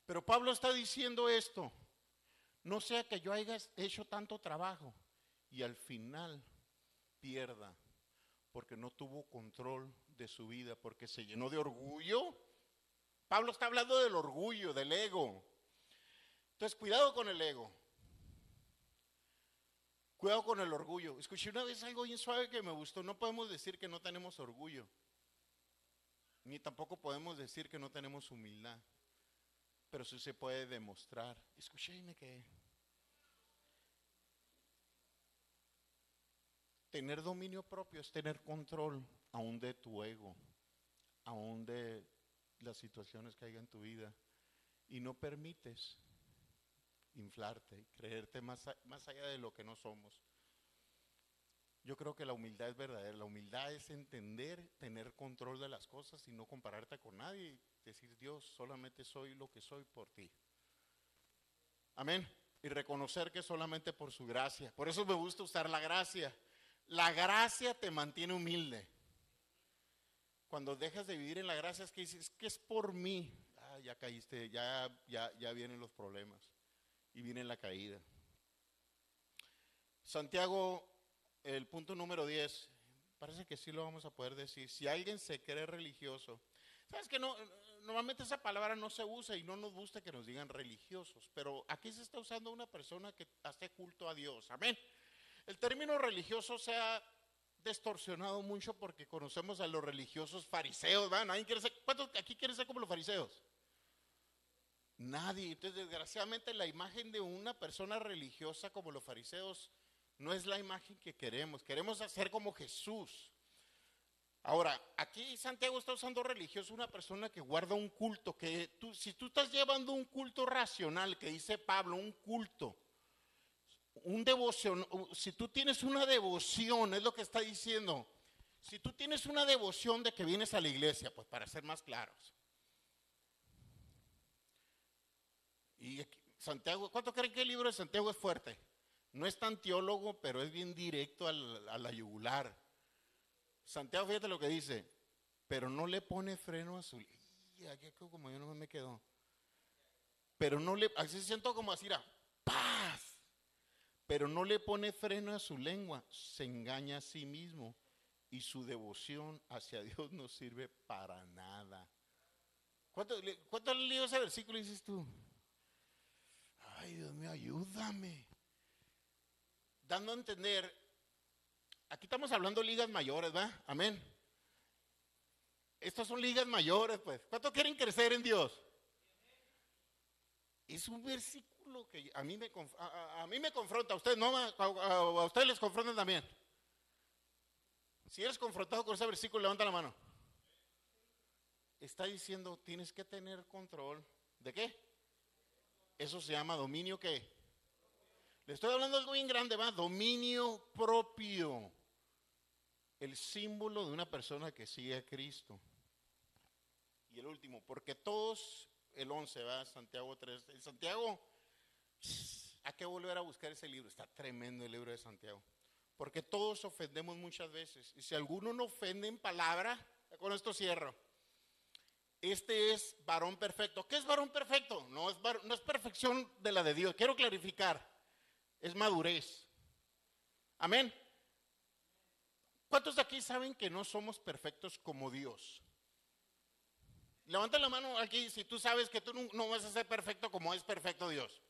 E: Pero Pablo está diciendo esto. No sea que yo haya hecho tanto trabajo y al final pierda porque no tuvo control de su vida, porque se llenó de orgullo. Pablo está hablando del orgullo, del ego. Entonces, cuidado con el ego. Cuidado con el orgullo. Escuché una vez algo bien suave que me gustó. No podemos decir que no tenemos orgullo. Ni tampoco podemos decir que no tenemos humildad. Pero sí se puede demostrar. Escuché y me quedé. Tener dominio propio es tener control aún de tu ego, aún de las situaciones que hay en tu vida. Y no permites inflarte creerte más, más allá de lo que no somos. Yo creo que la humildad es verdadera. La humildad es entender, tener control de las cosas y no compararte con nadie y decir, Dios, solamente soy lo que soy por ti. Amén. y reconocer que solamente por su gracia. Por eso me gusta usar la gracia. La gracia te mantiene humilde. Cuando dejas de vivir en la gracia es que dices, que es por mí. Ah, ya caíste, ya, ya, ya vienen los problemas y viene la caída. Santiago, el punto número 10, parece que sí lo vamos a poder decir. Si alguien se cree religioso, sabes que no, normalmente esa palabra no se usa y no nos gusta que nos digan religiosos, pero aquí se está usando una persona que hace culto a Dios. Amén. El término religioso se ha distorsionado mucho porque conocemos a los religiosos fariseos, ¿verdad? ¿Nadie quiere ser, ¿Cuántos aquí quieren ser como los fariseos? Nadie. Entonces, desgraciadamente, la imagen de una persona religiosa como los fariseos no es la imagen que queremos. Queremos hacer como Jesús. Ahora, aquí Santiago está usando religioso una persona que guarda un culto, que tú, si tú estás llevando un culto racional, que dice Pablo, un culto, un devoción, si tú tienes una devoción, es lo que está diciendo, si tú tienes una devoción de que vienes a la iglesia, pues para ser más claros. Y Santiago, ¿cuánto creen que el libro de Santiago es fuerte? No es tan teólogo, pero es bien directo a la yugular. Santiago, fíjate lo que dice, pero no le pone freno a su... Y aquí como yo no me quedo. Pero no le... Así siento como así, paz. Pero no le pone freno a su lengua, se engaña a sí mismo y su devoción hacia Dios no sirve para nada. ¿Cuánto, cuánto ese versículo dices tú? Ay, Dios mío, ayúdame. Dando a entender Aquí estamos hablando de ligas mayores, ¿va? Amén. Estas son ligas mayores, pues. ¿Cuánto quieren crecer en Dios? Es un versículo que a mí me, a, mí me confronta, a ustedes no, a, ustedes les confrontan también. Si eres confrontado con ese versículo, levanta la mano. Está diciendo, tienes que tener control. ¿De qué? Eso se llama dominio qué? Le estoy hablando de algo bien grande, va, dominio propio el símbolo de una persona que sigue a Cristo. Y el último, porque todos, el 11, va, Santiago 3, el Santiago, hay que volver a buscar ese libro, está tremendo el libro de Santiago. Porque todos ofendemos muchas veces. Y si alguno no ofende en palabra, con esto cierro. Este es varón perfecto. ¿Qué es varón perfecto? No es, no es perfección de la de Dios. Quiero clarificar. Es madurez. Amén. ¿Cuántos de aquí saben que no somos perfectos como Dios? Levanta la mano aquí si tú sabes que tú no, vas a ser perfecto como es perfecto Dios.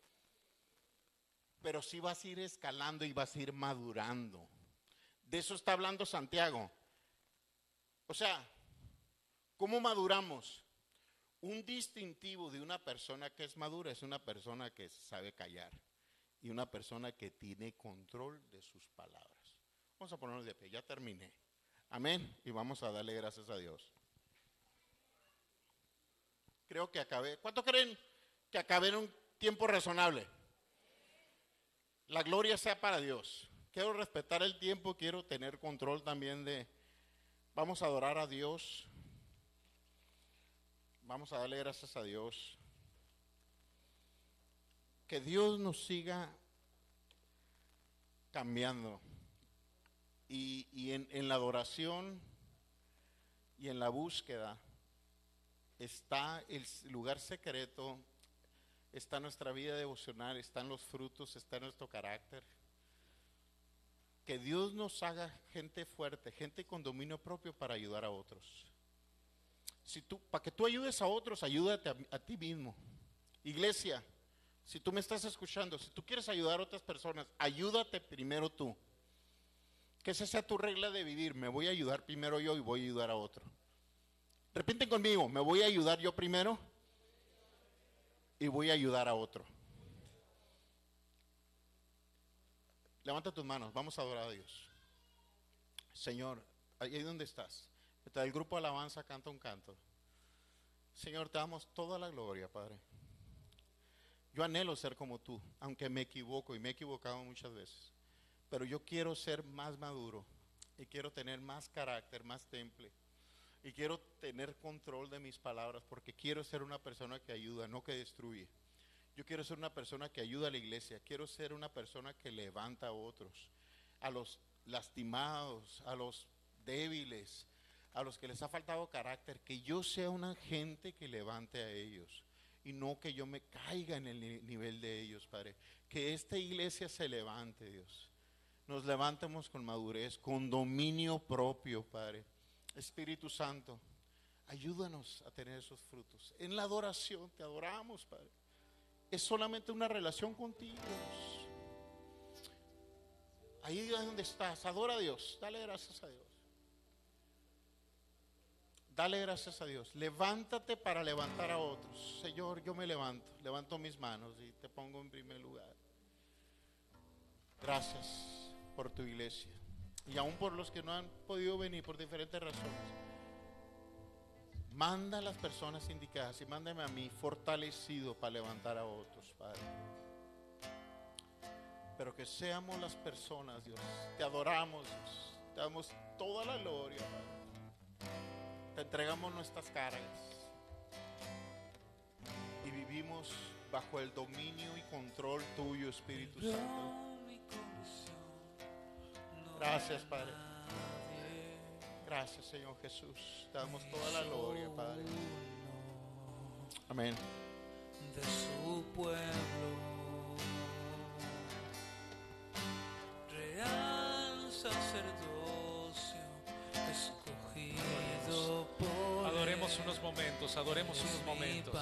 E: Pero sí vas a ir escalando y vas a ir madurando. De eso está hablando Santiago. O sea, ¿cómo maduramos? Un distintivo de una persona que es madura es una persona que sabe callar y una persona que tiene control de sus palabras. Vamos a ponernos de pie, ya terminé. Amén. Y vamos a darle gracias a Dios. Creo que acabé. ¿Cuánto creen que acabé en un tiempo razonable? La gloria sea para Dios. Quiero respetar el tiempo, quiero tener control también de... Vamos a adorar a Dios. Vamos a darle gracias a Dios. Que Dios nos siga cambiando. Y, en, la adoración y en la búsqueda está el lugar secreto, está nuestra vida devocional, están los frutos, está nuestro carácter. Que Dios nos haga gente fuerte, gente con dominio propio para ayudar a otros. Si tú, para que tú ayudes a otros, ayúdate a, ti mismo. Iglesia, si tú me estás escuchando, si tú quieres ayudar a otras personas, ayúdate primero tú. Que esa sea tu regla de vivir. Me voy a ayudar primero yo y voy a ayudar a otro. Repiten conmigo, me voy a ayudar yo primero y voy a ayudar a otro. Levanta tus manos, vamos a adorar a Dios. Señor, ahí donde estás. El grupo Alabanza canta un canto. Señor, te damos toda la gloria, Padre. Yo anhelo ser como tú, aunque me equivoco y me he equivocado muchas veces pero yo quiero ser más maduro y quiero tener más carácter, más temple. Y quiero tener control de mis palabras porque quiero ser una persona que ayuda, no que destruye. Yo quiero ser una persona que ayuda a la iglesia. Quiero ser una persona que levanta a otros, a los lastimados, a los débiles, a los que les ha faltado carácter. Que yo sea un agente que levante a ellos y no que yo me caiga en el ni- nivel de ellos, Padre. Que esta iglesia se levante, Dios. Nos levantemos con madurez, con dominio propio, Padre. Espíritu Santo, ayúdanos a tener esos frutos. En la adoración te adoramos, Padre. Es solamente una relación contigo. Dios. Ahí donde estás, adora a Dios, dale gracias a Dios. Dale gracias a Dios. Levántate para levantar a otros. Señor, yo me levanto, levanto mis manos y te pongo en primer lugar. Gracias por tu iglesia. Y aún por los que no han podido venir por diferentes razones. Manda a las personas indicadas y mándame a mí fortalecido para levantar a otros, Padre. Pero que seamos las personas, Dios. Te adoramos, Dios. Te damos toda la gloria, Padre. Te entregamos nuestras cargas. Y vivimos bajo el dominio y control tuyo, Espíritu Santo. Gracias, Padre. Gracias, Señor Jesús. Te damos toda la gloria, Padre. Amén.
C: de su pueblo. Real sacerdocio
D: unos momentos, adoremos unos momentos.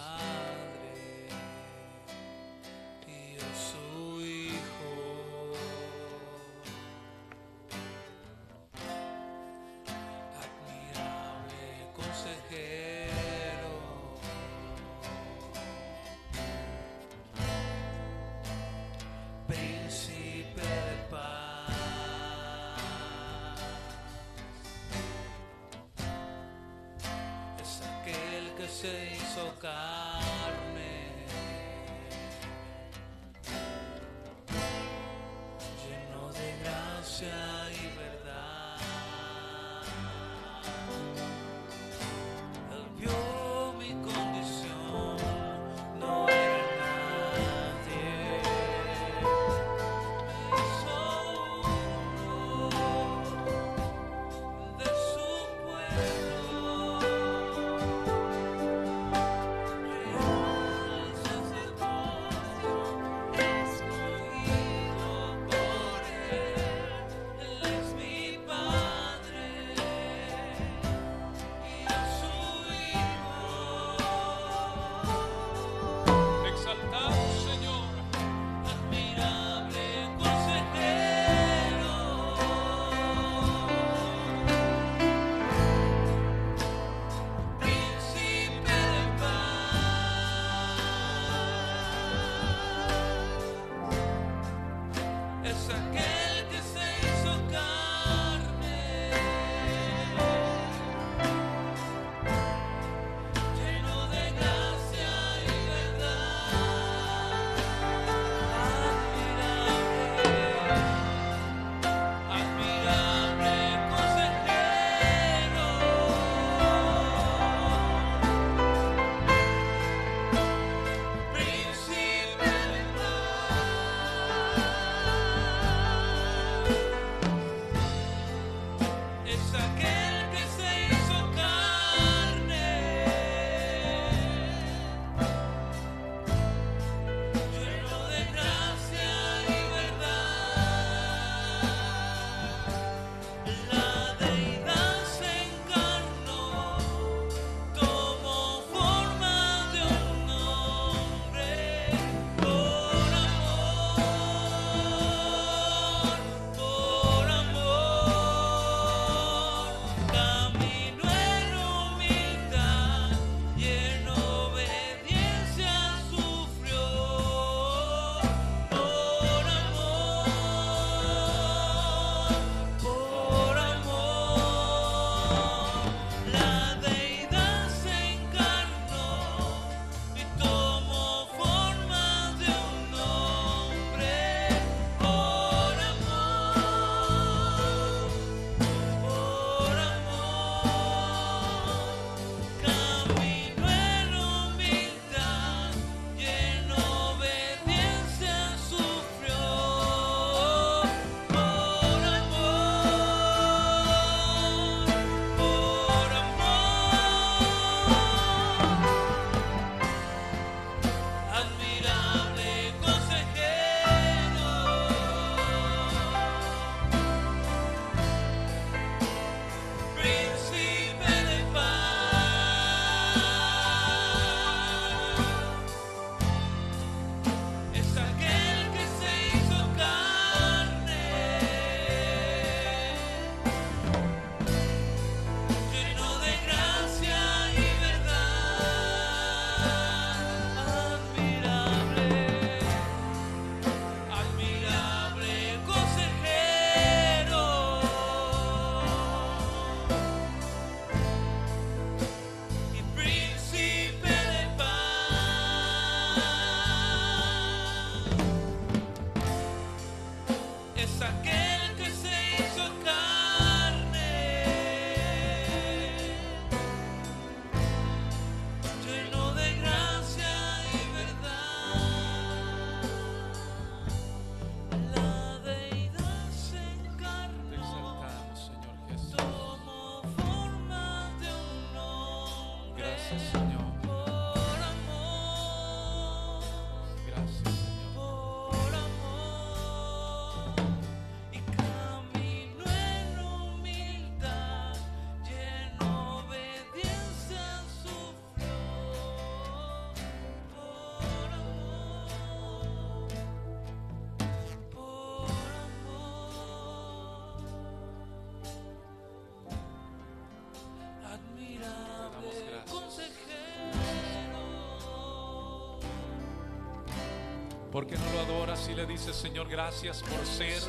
C: ¿Por
D: qué no lo adoras y le dices, Señor, gracias por ser,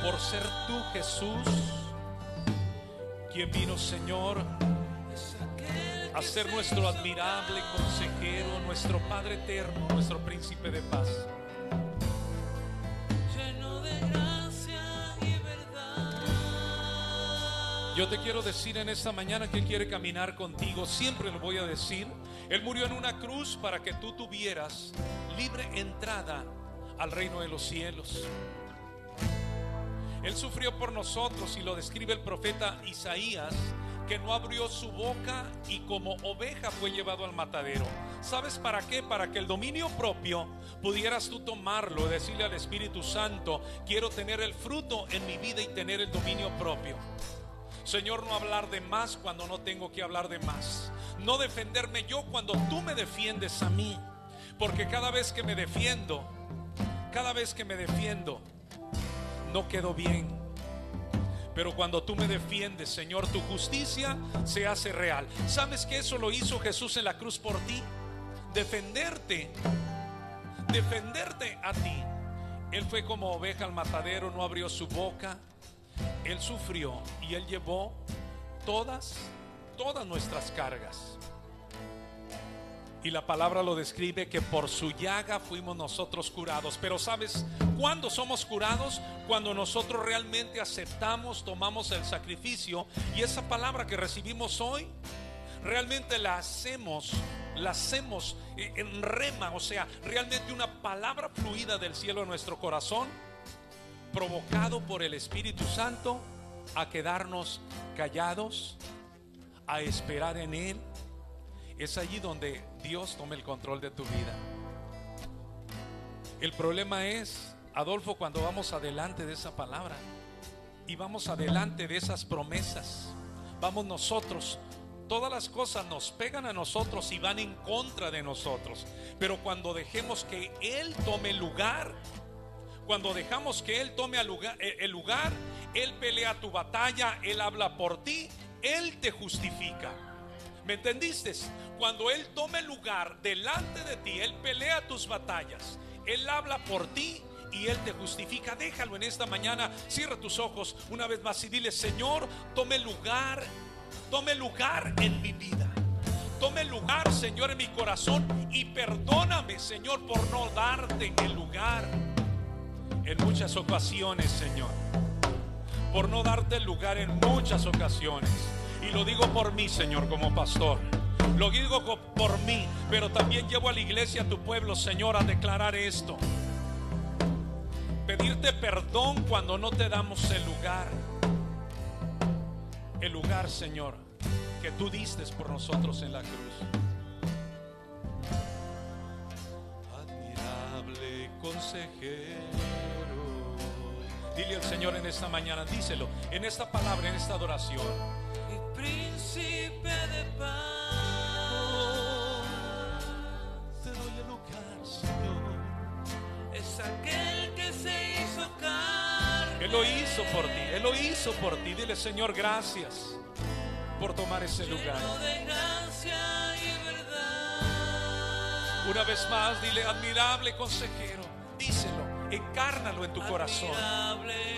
D: por ser tú, Jesús, quien vino, Señor, a ser nuestro admirable consejero, nuestro Padre eterno, nuestro príncipe de paz?
C: lleno de gracia y verdad.
D: Yo te quiero decir en esta mañana que Él quiere caminar contigo, siempre lo voy a decir. Él murió en una cruz para que tú tuvieras libre entrada al reino de los cielos. Él sufrió por nosotros y lo describe el profeta Isaías, que no abrió su boca y como oveja fue llevado al matadero. ¿Sabes para qué? Para que el dominio propio pudieras tú tomarlo, decirle al Espíritu Santo, quiero tener el fruto en mi vida y tener el dominio propio. Señor, no hablar de más cuando no tengo que hablar de más. No defenderme yo cuando tú me defiendes a mí. Porque cada vez que me defiendo, cada vez que me defiendo, no quedo bien. Pero cuando tú me defiendes, Señor, tu justicia se hace real. ¿Sabes que eso lo hizo Jesús en la cruz por ti? Defenderte, defenderte a ti. Él fue como oveja al matadero, no abrió su boca. Él sufrió y Él llevó todas, todas nuestras cargas. Y la palabra lo describe que por su llaga fuimos nosotros curados. Pero ¿sabes cuándo somos curados? Cuando nosotros realmente aceptamos, tomamos el sacrificio y esa palabra que recibimos hoy, realmente la hacemos, la hacemos eh, en rema, o sea, realmente una palabra fluida del cielo en nuestro corazón, provocado por el Espíritu Santo a quedarnos callados, a esperar en Él. Es allí donde Dios toma el control de tu vida. El problema es, Adolfo, cuando vamos adelante de esa palabra y vamos adelante de esas promesas, vamos nosotros, todas las cosas nos pegan a nosotros y van en contra de nosotros. Pero cuando dejemos que Él tome lugar, cuando dejamos que Él tome el lugar, el lugar, Él pelea tu batalla, Él habla por ti, Él te justifica. ¿Me entendiste? Cuando Él tome lugar delante de ti, Él pelea tus batallas, Él habla por ti y Él te justifica. Déjalo en esta mañana, cierra tus ojos una vez más y dile, Señor, tome lugar, tome lugar en mi vida. Tome lugar, Señor, en mi corazón y perdóname, Señor, por no darte el lugar en muchas ocasiones, Señor. Por no darte lugar en muchas ocasiones. Y lo digo por mí, Señor, como pastor. Lo digo por mí, pero también llevo a la iglesia, a tu pueblo, Señor, a declarar esto. Pedirte perdón cuando no te damos el lugar. El lugar, Señor, que tú diste por nosotros en la cruz. Admirable consejero. Dile al Señor en esta mañana, díselo, en esta palabra, en esta adoración.
C: y príncipe de paz.
D: Te doy el lugar, Señor.
C: Es aquel que se hizo carne.
D: Él lo hizo por ti, Él lo hizo por ti. Dile, Señor, gracias por tomar ese lugar.
C: lleno de gracia y verdad.
D: Una vez más, dile, admirable consejero. Díselo, encárnalo en tu corazón.
C: Admirable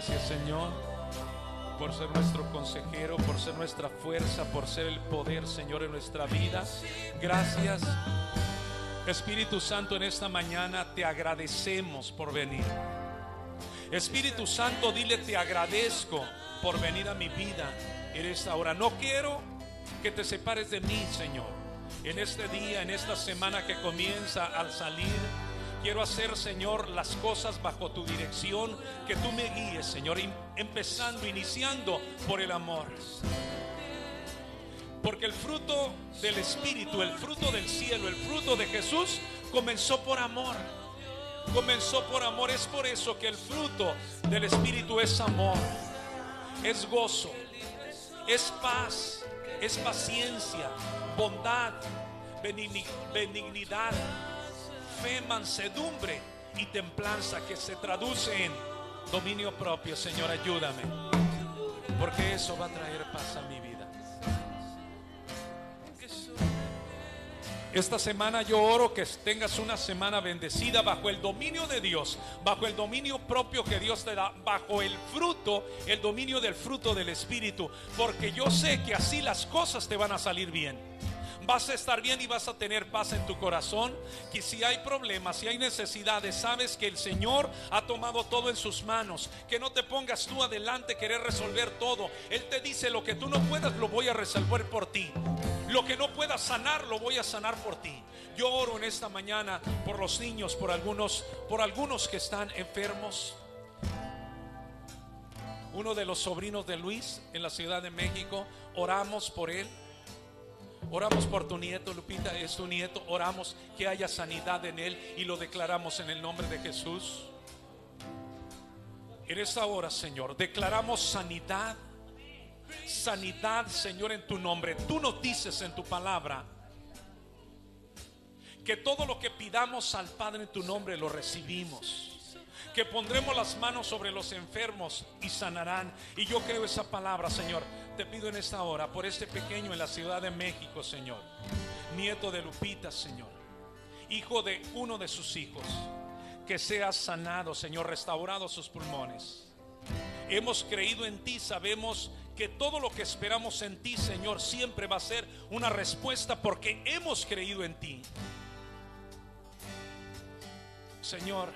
D: Gracias, Señor, por ser nuestro consejero, por ser nuestra fuerza, por ser el poder, Señor, en nuestra vida. Gracias. Espíritu Santo, en esta mañana te agradecemos por venir. Espíritu Santo, dile te agradezco por venir a mi vida en esta hora. No quiero que te separes de mí, Señor. En este día, en esta semana que comienza al salir, quiero hacer, Señor, las cosas bajo tu dirección, que tú me guíes, Señor, em- empezando, iniciando por el amor. Porque el fruto del Espíritu, el fruto del cielo, el fruto de Jesús comenzó por amor. Comenzó por amor. Es por eso que el fruto del Espíritu es amor, es gozo, es paz, es paciencia, bondad, benigni- benignidad, fe, mansedumbre y templanza que se traduce en dominio propio. Señor, ayúdame. Porque eso va a traer paz a mi vida. Esta semana yo oro que tengas una semana bendecida bajo el dominio de Dios, bajo el dominio propio que Dios te da, bajo el fruto, el dominio del fruto del Espíritu, porque yo sé que así las cosas te van a salir bien. Vas a estar bien y vas a tener paz en tu corazón. Que si hay problemas, si hay necesidades, sabes que el Señor ha tomado todo en sus manos. Que no te pongas tú adelante querer resolver todo. Él te dice lo que tú no puedas, lo voy a resolver por ti. Lo que no puedas sanar, lo voy a sanar por ti. Yo oro en esta mañana por los niños, por algunos, por algunos que están enfermos. Uno de los sobrinos de Luis en la Ciudad de México, oramos por él. Oramos por tu nieto, Lupita, es tu nieto. Oramos que haya sanidad en él y lo declaramos en el nombre de Jesús. En esta hora, Señor, declaramos sanidad. Sanidad, Señor, en tu nombre. Tú nos dices en tu palabra que todo lo que pidamos al Padre en tu nombre lo recibimos. Que pondremos las manos sobre los enfermos y sanarán. Y yo creo esa palabra, Señor. Te pido en esta hora por este pequeño en la Ciudad de México, Señor. Nieto de Lupita, Señor. Hijo de uno de sus hijos. Que sea sanado, Señor, restaurado sus pulmones. Hemos creído en ti, sabemos que todo lo que esperamos en ti, Señor, siempre va a ser una respuesta porque hemos creído en ti. Señor,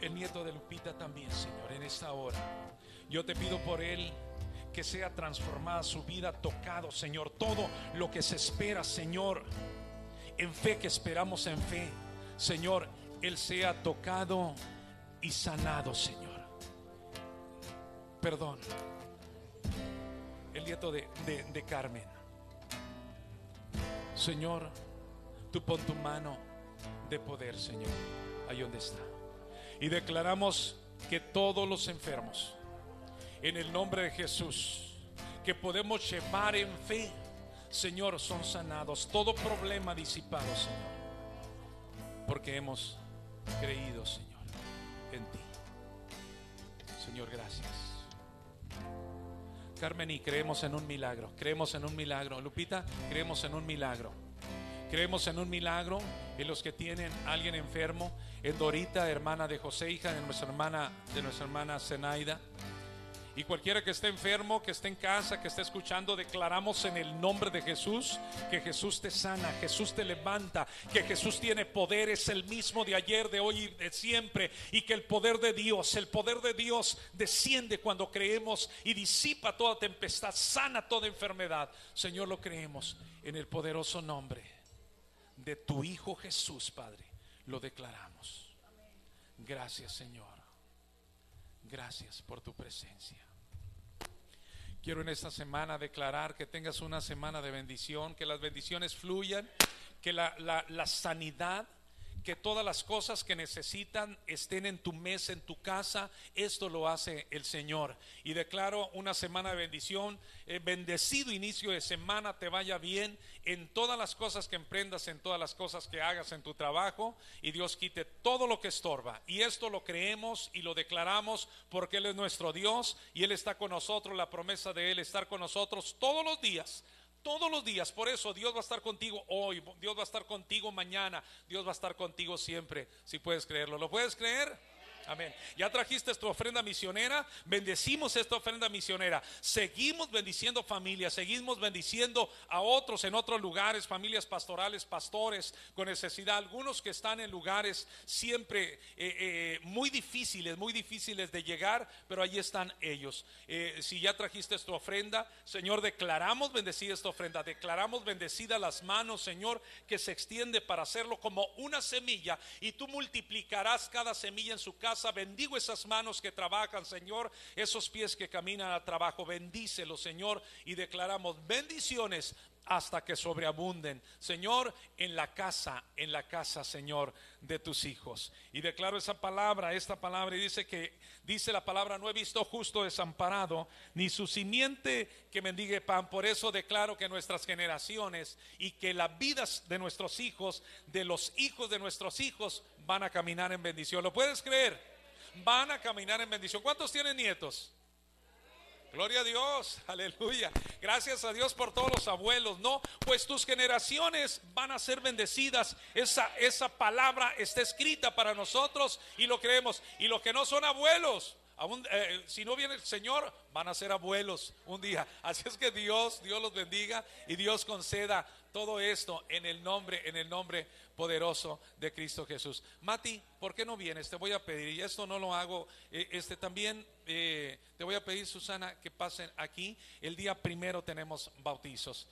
D: el nieto de Lupita también, Señor, en esta hora. Yo te pido por él que sea transformada su vida, tocado, Señor, todo lo que se espera, Señor, en fe que esperamos en fe, Señor, él sea tocado y sanado, Señor. Perdón, el nieto de, de- Carmen. Señor, tú pon tu mano de poder, Señor, ahí donde está. Y declaramos que todos los enfermos, en el nombre de Jesús, que podemos llevar en fe, Señor, son sanados. Todo problema disipado, Señor. Porque hemos creído, Señor, en ti. Señor, gracias. Carmen, y creemos en un milagro. Creemos en un milagro. Lupita, creemos en un milagro. Creemos en un milagro en los que tienen alguien enfermo. En Dorita, hermana de José, hija de nuestra hermana, de nuestra hermana Zenaida. Y cualquiera que esté enfermo, que esté en casa, que esté escuchando, declaramos en el nombre de Jesús que Jesús te sana, Jesús te levanta, que Jesús tiene poder, es el mismo de ayer, de hoy y de siempre. Y que el poder de Dios, el poder de Dios desciende cuando creemos y disipa toda tempestad, sana toda enfermedad. Señor, lo creemos en el poderoso nombre de tu Hijo Jesús, Padre. Lo declaramos. Gracias, Señor. Gracias por tu presencia. Quiero en esta semana declarar que tengas una semana de bendición, que las bendiciones fluyan, que la, la- la sanidad, que todas las cosas que necesitan estén en tu mesa, en tu casa. Esto lo hace el Señor. Y declaro una semana de bendición, eh, bendecido inicio de semana, te vaya bien en todas las cosas que emprendas, en todas las cosas que hagas en tu trabajo. Y Dios quite todo lo que estorba. Y esto lo creemos y lo declaramos porque Él es nuestro Dios y Él está con nosotros. La promesa de Él estar con nosotros todos los días todos los días. Por eso Dios va a estar contigo hoy, Dios va a estar contigo mañana, Dios va a estar contigo siempre, si puedes creerlo. ¿Lo puedes creer? Amén. Ya trajiste tu ofrenda misionera, bendecimos esta ofrenda misionera. Seguimos bendiciendo familias, seguimos bendiciendo a otros en otros lugares, familias pastorales, pastores con necesidad, algunos que están en lugares siempre eh, eh, muy difíciles, muy difíciles de llegar, pero allí están ellos. Eh, si ya trajiste tu ofrenda, Señor, declaramos bendecida esta ofrenda, declaramos bendecida las manos, Señor, que se extiende para hacerlo como una semilla y tú multiplicarás cada semilla en su casa Bendigo esas manos que trabajan, Señor, esos pies que caminan al trabajo. Bendícelos, Señor, y declaramos bendiciones hasta que sobreabunden, Señor, en la casa, en la casa, Señor, de tus hijos. Y declaro esa palabra, esta palabra, y dice que, dice la palabra, no he visto justo desamparado, ni su simiente que mendigue pan. Por eso declaro que nuestras generaciones y que las vidas de nuestros hijos, de los hijos de nuestros hijos, van a caminar en bendición. ¿Lo puedes creer? Van a caminar en bendición. ¿Cuántos tienen nietos? Gloria a Dios, aleluya. Gracias a Dios por todos los abuelos, ¿no? Pues tus generaciones van a ser bendecidas. Esa, esa palabra está escrita para nosotros y lo creemos. Y los que no son abuelos, eh, si no viene el Señor, van a ser abuelos un día. Así es que Dios, Dios los bendiga y Dios conceda todo esto en el nombre, en el nombre poderoso de Cristo Jesús. Mati, ¿por qué no vienes? Te voy a pedir, y esto no lo hago, eh, este también eh, te voy a pedir, Susana, que pasen aquí. El día primero tenemos bautizos.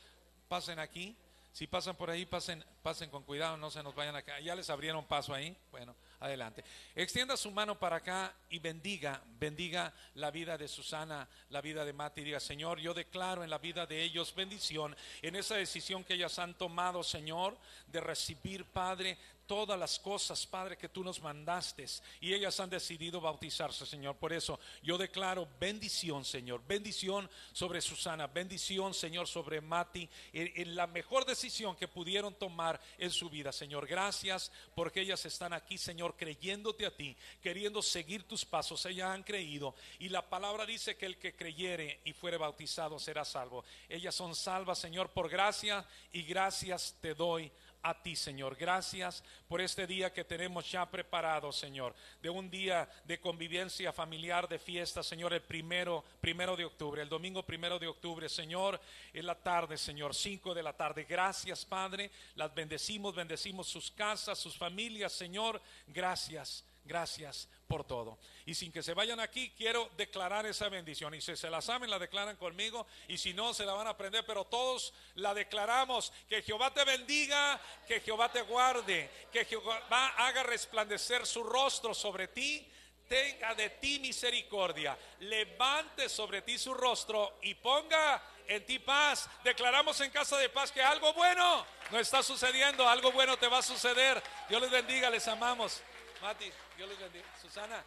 D: Pasen aquí. Si pasan por ahí, pasen, pasen con cuidado, no se nos vayan acá. Ya les abrieron paso ahí. Bueno, adelante. Extienda su mano para acá y bendiga, bendiga la vida de Susana, la vida de Mati. Diga, Señor, yo declaro en la vida de ellos bendición, en esa decisión que ellas han tomado, Señor, de recibir, Padre, todas las cosas, Padre, que tú nos mandaste y ellas han decidido bautizarse, Señor. Por eso yo declaro bendición, Señor, bendición sobre Susana, bendición, Señor, sobre Mati, en, la mejor decisión que pudieron tomar en su vida, Señor. Gracias porque ellas están aquí, Señor, creyéndote a ti, queriendo seguir tus pasos. Ellas han creído y la palabra dice que el que creyere y fuere bautizado será salvo. Ellas son salvas, Señor, por gracia y gracias te doy a ti, Señor. Gracias por este día que tenemos ya preparado, Señor, de un día de convivencia familiar, de fiesta, Señor, el primero, primero de octubre, el domingo primero de octubre, Señor, en la tarde, Señor, cinco de la tarde. Gracias, Padre. Las bendecimos, bendecimos sus casas, sus familias, Señor. Gracias. Gracias por todo. Y sin que se vayan aquí, quiero declarar esa bendición. Y si se la saben, la declaran conmigo. Y si no, se la van a aprender. Pero todos la declaramos. Que Jehová te bendiga, que Jehová te guarde, que Jehová haga resplandecer su rostro sobre ti. Tenga de ti misericordia, levante sobre ti su rostro y ponga en ti paz. Declaramos en casa de paz que algo bueno no está sucediendo, algo bueno te va a suceder. Dios les bendiga, les amamos. Mati, Dios les bendiga. Susana.